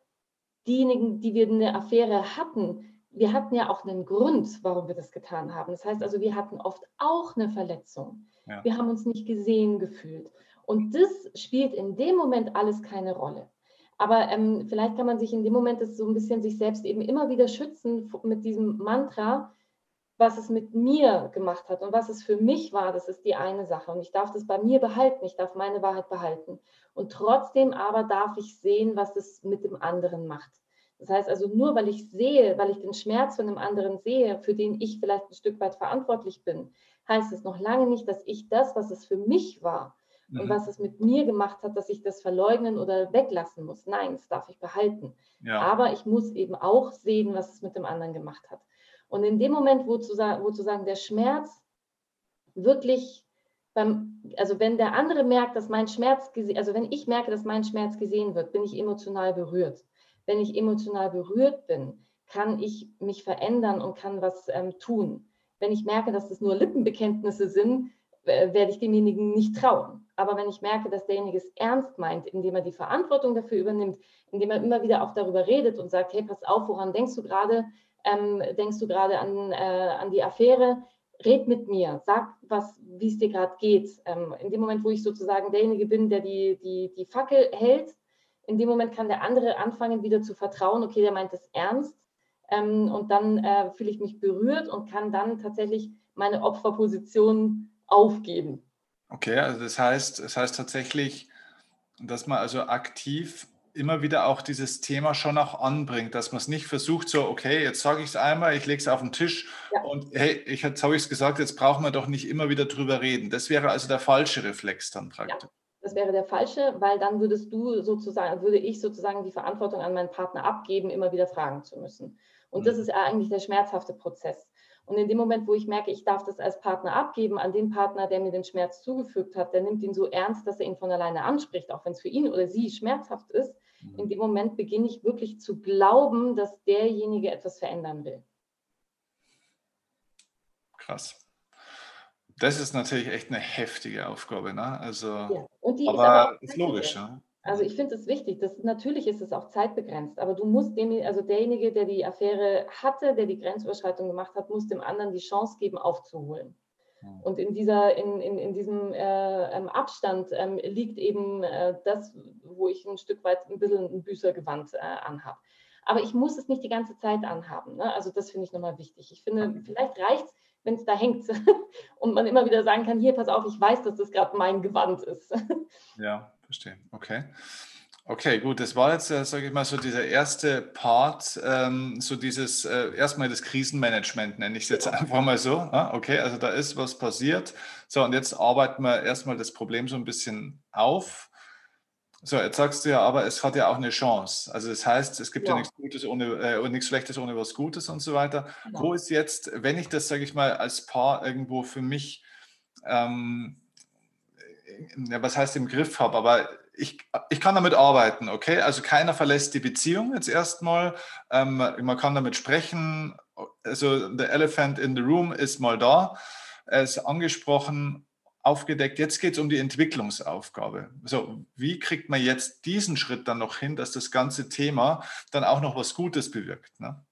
diejenigen, die wir eine Affäre hatten, wir hatten ja auch einen Grund, warum wir das getan haben. Das heißt also, wir hatten oft auch eine Verletzung. Ja. Wir haben uns nicht gesehen gefühlt. Und das spielt in dem Moment alles keine Rolle. Aber ähm, vielleicht kann man sich in dem Moment das so ein bisschen sich selbst eben immer wieder schützen mit diesem Mantra, was es mit mir gemacht hat und was es für mich war, das ist die eine Sache. Und ich darf das bei mir behalten, ich darf meine Wahrheit behalten. Und trotzdem aber darf ich sehen, was es mit dem anderen macht. Das heißt also, nur weil ich sehe, weil ich den Schmerz von dem anderen sehe, für den ich vielleicht ein Stück weit verantwortlich bin, heißt es noch lange nicht, dass ich das, was es für mich war mhm. und was es mit mir gemacht hat, dass ich das verleugnen oder weglassen muss. Nein, das darf ich behalten. Ja. Aber ich muss eben auch sehen, was es mit dem anderen gemacht hat. Und in dem Moment, wo zu, wo zu sagen, der Schmerz wirklich beim, also wenn der andere merkt, dass mein Schmerz, also wenn ich merke, dass mein Schmerz gesehen wird, bin ich emotional berührt wenn ich emotional berührt bin, kann ich mich verändern und kann was ähm, tun. Wenn ich merke, dass das nur Lippenbekenntnisse sind, werde ich demjenigen nicht trauen. Aber wenn ich merke, dass derjenige es ernst meint, indem er die Verantwortung dafür übernimmt, indem er immer wieder auch darüber redet und sagt, hey, pass auf, woran denkst du gerade? Ähm, denkst du gerade an, äh, an die Affäre? Red mit mir, sag, wie es dir gerade geht. Ähm, in dem Moment, wo ich sozusagen derjenige bin, der die, die, die Fackel hält, in dem Moment kann der andere anfangen, wieder zu vertrauen, okay, der meint es ernst. Ähm, und dann äh, fühle ich mich berührt und kann dann tatsächlich meine Opferposition aufgeben. Okay, also das heißt, das heißt tatsächlich, dass man also aktiv immer wieder auch dieses Thema schon auch anbringt, dass man es nicht versucht, so, okay, jetzt sage ich es einmal, ich lege es auf den Tisch ja. und hey, ich, jetzt habe ich es gesagt, jetzt brauchen wir doch nicht immer wieder drüber reden. Das wäre also der falsche Reflex dann praktisch. Ja, das wäre der falsche, weil dann würdest du sozusagen, würde ich sozusagen die Verantwortung an meinen Partner abgeben, immer wieder fragen zu müssen. Und mhm. das ist eigentlich der schmerzhafte Prozess. Und in dem Moment, wo ich merke, ich darf das als Partner abgeben an den Partner, der mir den Schmerz zugefügt hat, der nimmt ihn so ernst, dass er ihn von alleine anspricht, auch wenn es für ihn oder sie schmerzhaft ist, in mhm. dem Moment beginne ich wirklich zu glauben, dass derjenige etwas verändern will. Krass. Das ist natürlich echt eine heftige Aufgabe, ne? Also, ja. Aber ist, aber ist logisch, ja. Also ich finde es wichtig, dass natürlich ist es auch zeitbegrenzt, aber du musst dem, also derjenige, der die Affäre hatte, der die Grenzüberschreitung gemacht hat, muss dem anderen die Chance geben, aufzuholen. Hm. Und in, dieser, in, in, in diesem äh, ähm, Abstand ähm, liegt eben äh, das, wo ich ein Stück weit ein bisschen ein Büßergewand äh, anhabe. Aber ich muss es nicht die ganze Zeit anhaben. Ne? Also das finde ich nochmal wichtig. Ich finde, vielleicht reicht es, wenn es da hängt (laughs) und man immer wieder sagen kann, hier, pass auf, ich weiß, dass das gerade mein Gewand ist. (laughs) Ja, verstehe. Okay. Okay, gut, das war jetzt, äh, sage ich mal, so dieser erste Part, ähm, so dieses, äh, erstmal das Krisenmanagement, nenne ich es jetzt einfach mal so. Ah, okay, also da ist was passiert. So, und jetzt arbeiten wir erstmal das Problem so ein bisschen auf. So, jetzt sagst du ja, aber es hat ja auch eine Chance. Also das heißt, es gibt ja, ja nichts Gutes ohne äh, nichts Schlechtes ohne was Gutes und so weiter. Ja. Wo ist jetzt, wenn ich das, sage ich mal, als Paar irgendwo für mich ähm, ja, was heißt im Griff habe, aber ich, ich kann damit arbeiten, okay? Also keiner verlässt die Beziehung jetzt erstmal. Ähm, man kann damit sprechen. Also the elephant in the room ist mal da. Er ist angesprochen, aufgedeckt. Jetzt geht es um die Entwicklungsaufgabe. So, wie kriegt man jetzt diesen Schritt dann noch hin, dass das ganze Thema dann auch noch was Gutes bewirkt? Ne?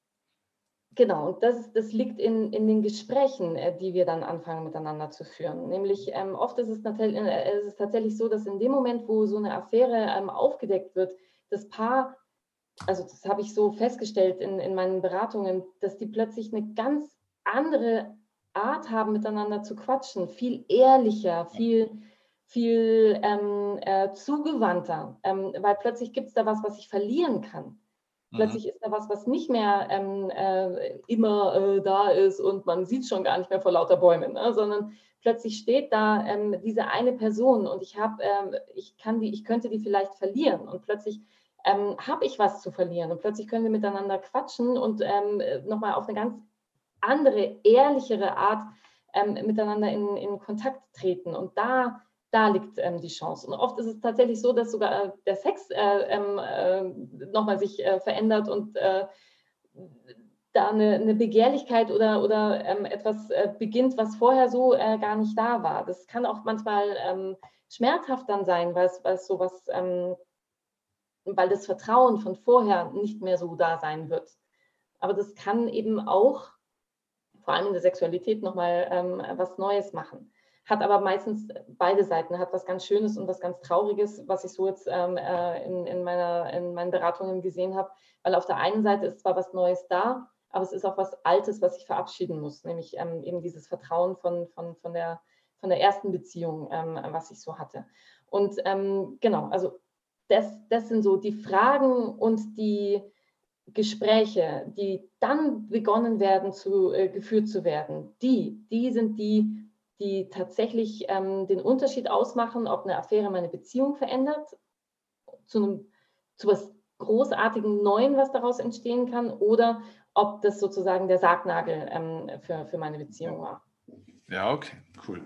Genau, und das, das liegt in, in den Gesprächen, äh, die wir dann anfangen miteinander zu führen. Nämlich ähm, oft ist äh, ist es tatsächlich so, dass in dem Moment, wo so eine Affäre ähm, aufgedeckt wird, das Paar, also das habe ich so festgestellt in, in meinen Beratungen, dass die plötzlich eine ganz andere Art haben, miteinander zu quatschen, viel ehrlicher, viel, viel ähm, äh, zugewandter, ähm, weil plötzlich gibt es da was, was ich verlieren kann. Mhm. Plötzlich ist da was, was nicht mehr ähm, äh, immer äh, da ist und man sieht schon gar nicht mehr vor lauter Bäumen, ne? sondern plötzlich steht da ähm, diese eine Person und ich habe, ähm, ich kann die, ich könnte die vielleicht verlieren und plötzlich ähm, habe ich was zu verlieren und plötzlich können wir miteinander quatschen und ähm, nochmal auf eine ganz andere, ehrlichere Art ähm, miteinander in, in Kontakt treten und da da liegt ähm, die Chance. Und oft ist es tatsächlich so, dass sogar äh, der Sex äh, ähm, äh, nochmal sich äh, verändert und äh, da eine, eine, Begehrlichkeit oder, oder ähm, etwas äh, beginnt, was vorher so gar nicht da war. Das kann auch manchmal ähm, schmerzhaft dann sein, weil es, weil es ähm, weil das Vertrauen von vorher nicht mehr so da sein wird. Aber das kann eben auch, vor allem in der Sexualität, nochmal ähm, was Neues machen hat aber meistens beide Seiten, hat was ganz Schönes und was ganz Trauriges, was ich so jetzt ähm, äh, in, in, meiner, in meinen Beratungen gesehen habe. Weil auf der einen Seite ist zwar was Neues da, aber es ist auch was Altes, was ich verabschieden muss, nämlich ähm, eben dieses Vertrauen von, von, von, der, von der ersten Beziehung, ähm, was ich so hatte. Und ähm, genau, also das, das sind so die Fragen und die Gespräche, die dann begonnen werden, zu, äh, geführt zu werden, die, die sind die, die tatsächlich ähm, den Unterschied ausmachen, ob eine Affäre meine Beziehung verändert, zu einem zu was großartigen Neuen, was daraus entstehen kann, oder ob das sozusagen der Sargnagel ähm, für, für meine Beziehung war. Ja, okay, cool.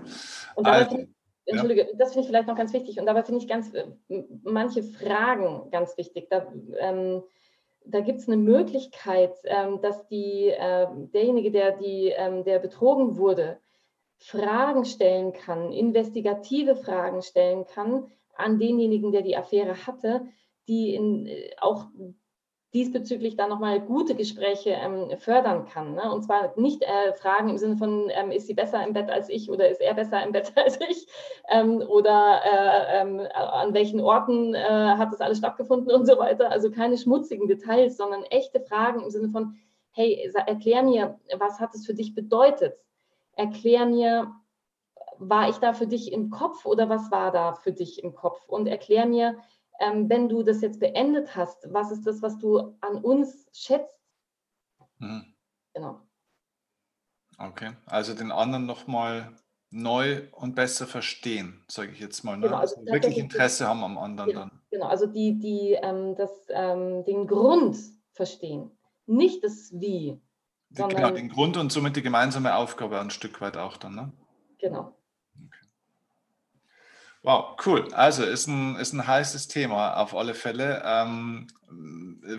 Und dabei also, ich, Entschuldige, ja. das finde ich vielleicht noch ganz wichtig. Und dabei finde ich ganz äh, manche Fragen ganz wichtig. Da, ähm, da gibt es eine Möglichkeit, ähm, dass die, äh, derjenige, der, die, ähm, der betrogen wurde, Fragen stellen kann, investigative Fragen stellen kann an denjenigen, der die Affäre hatte, die in, äh, auch diesbezüglich dann nochmal gute Gespräche ähm, fördern kann. Ne? Und zwar nicht äh, Fragen im Sinne von, ähm, ist sie besser im Bett als ich oder ist er besser im Bett (laughs) als ich? Ähm, oder äh, ähm, an welchen Orten äh, hat das alles stattgefunden und so weiter. Also keine schmutzigen Details, sondern echte Fragen im Sinne von, hey, erklär mir, was hat es für dich bedeutet? Erklär mir, war ich da für dich im Kopf oder was war da für dich im Kopf? Und erklär mir, ähm, wenn du das jetzt beendet hast, was ist das, was du an uns schätzt? Mhm. Genau. Okay, also den anderen nochmal neu und besser verstehen, sage ich jetzt mal. Ne? Genau, also also wirklich Interesse haben am anderen genau, dann. Genau, also die, die, ähm, das, ähm, den Grund verstehen, nicht das Wie. Genau, den Grund und somit die gemeinsame Aufgabe ein Stück weit auch dann. Ne? Genau. Wow, cool. Also ist ein, ist ein heißes Thema auf alle Fälle. Ähm,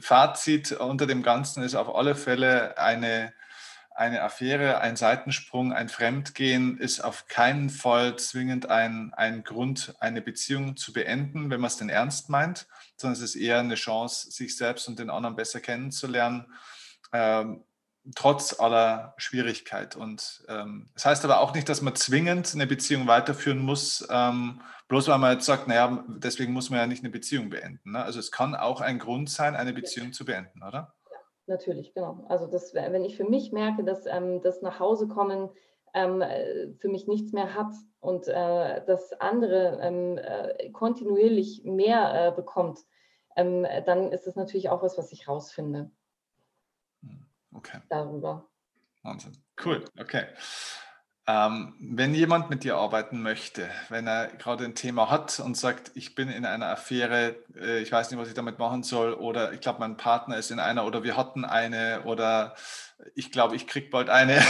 Fazit unter dem Ganzen ist auf alle Fälle eine, eine Affäre, ein Seitensprung, ein Fremdgehen ist auf keinen Fall zwingend ein, ein Grund, eine Beziehung zu beenden, wenn man es denn ernst meint, sondern es ist eher eine Chance, sich selbst und den anderen besser kennenzulernen. Ähm, trotz aller Schwierigkeit. Und ähm, das heißt aber auch nicht, dass man zwingend eine Beziehung weiterführen muss, ähm, bloß weil man jetzt sagt, naja, deswegen muss man ja nicht eine Beziehung beenden. Ne? Also es kann auch ein Grund sein, eine Beziehung ja. zu beenden, oder? Ja, natürlich, genau. Also das, wenn ich für mich merke, dass ähm, das nach Hause kommen ähm, äh, für mich nichts mehr hat und äh, das andere ähm, äh, kontinuierlich mehr äh, bekommt, ähm, dann ist das natürlich auch was, was ich rausfinde. Okay. Darüber. Wahnsinn. Cool, okay. Ähm, wenn jemand mit dir arbeiten möchte, wenn er gerade ein Thema hat und sagt, ich bin in einer Affäre, äh, ich weiß nicht, was ich damit machen soll, oder ich glaube, mein Partner ist in einer, oder wir hatten eine, oder ich glaube, ich kriege bald eine,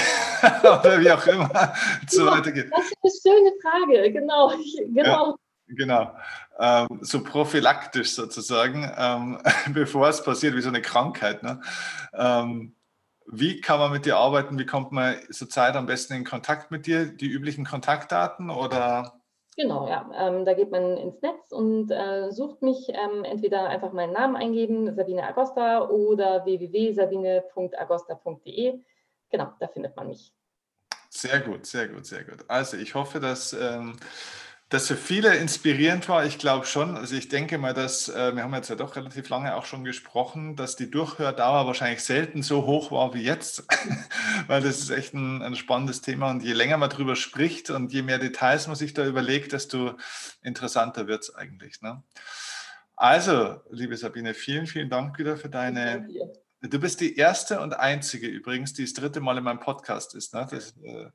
(laughs) oder wie auch immer, so ja, weitergeht. Das ist eine schöne Frage, genau. genau. Ja. Genau, ähm, so prophylaktisch sozusagen, ähm, (laughs) bevor es passiert, wie so eine Krankheit. Ne? Ähm, wie kann man mit dir arbeiten? Wie kommt man zurzeit am besten in Kontakt mit dir? Die üblichen Kontaktdaten oder? Genau, ja. Ähm, da geht man ins Netz und äh, sucht mich. Ähm, entweder einfach meinen Namen eingeben, Sabine Agosta, oder www.sabine.agosta.de. Genau, da findet man mich. Sehr gut, sehr gut, sehr gut. Also ich hoffe, dass ähm, das für viele inspirierend war, ich glaube schon. Also ich denke mal, dass, äh, wir haben jetzt ja doch relativ lange auch schon gesprochen, dass die Durchhördauer wahrscheinlich selten so hoch war wie jetzt, (laughs) weil das ist echt ein, ein, spannendes Thema und je länger man darüber spricht und je mehr Details man sich da überlegt, desto interessanter wird es eigentlich. Ne? Also, liebe Sabine, vielen, vielen Dank wieder für deine... Du bist die erste und einzige übrigens, die das dritte Mal in meinem Podcast ist. Ne? Das, äh,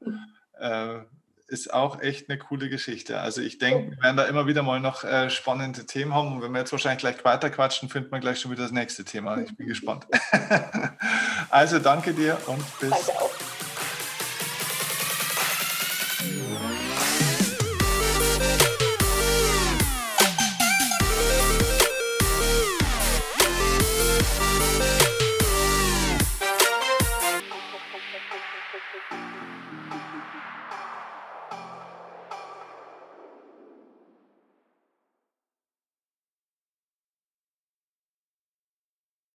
äh, ist auch echt eine coole Geschichte. Also ich denke, wir werden da immer wieder mal noch äh, spannende Themen haben. Und wenn wir jetzt wahrscheinlich gleich weiter quatschen, findet man gleich schon wieder das nächste Thema. Ich bin (laughs) gespannt. (laughs) also danke dir und bis.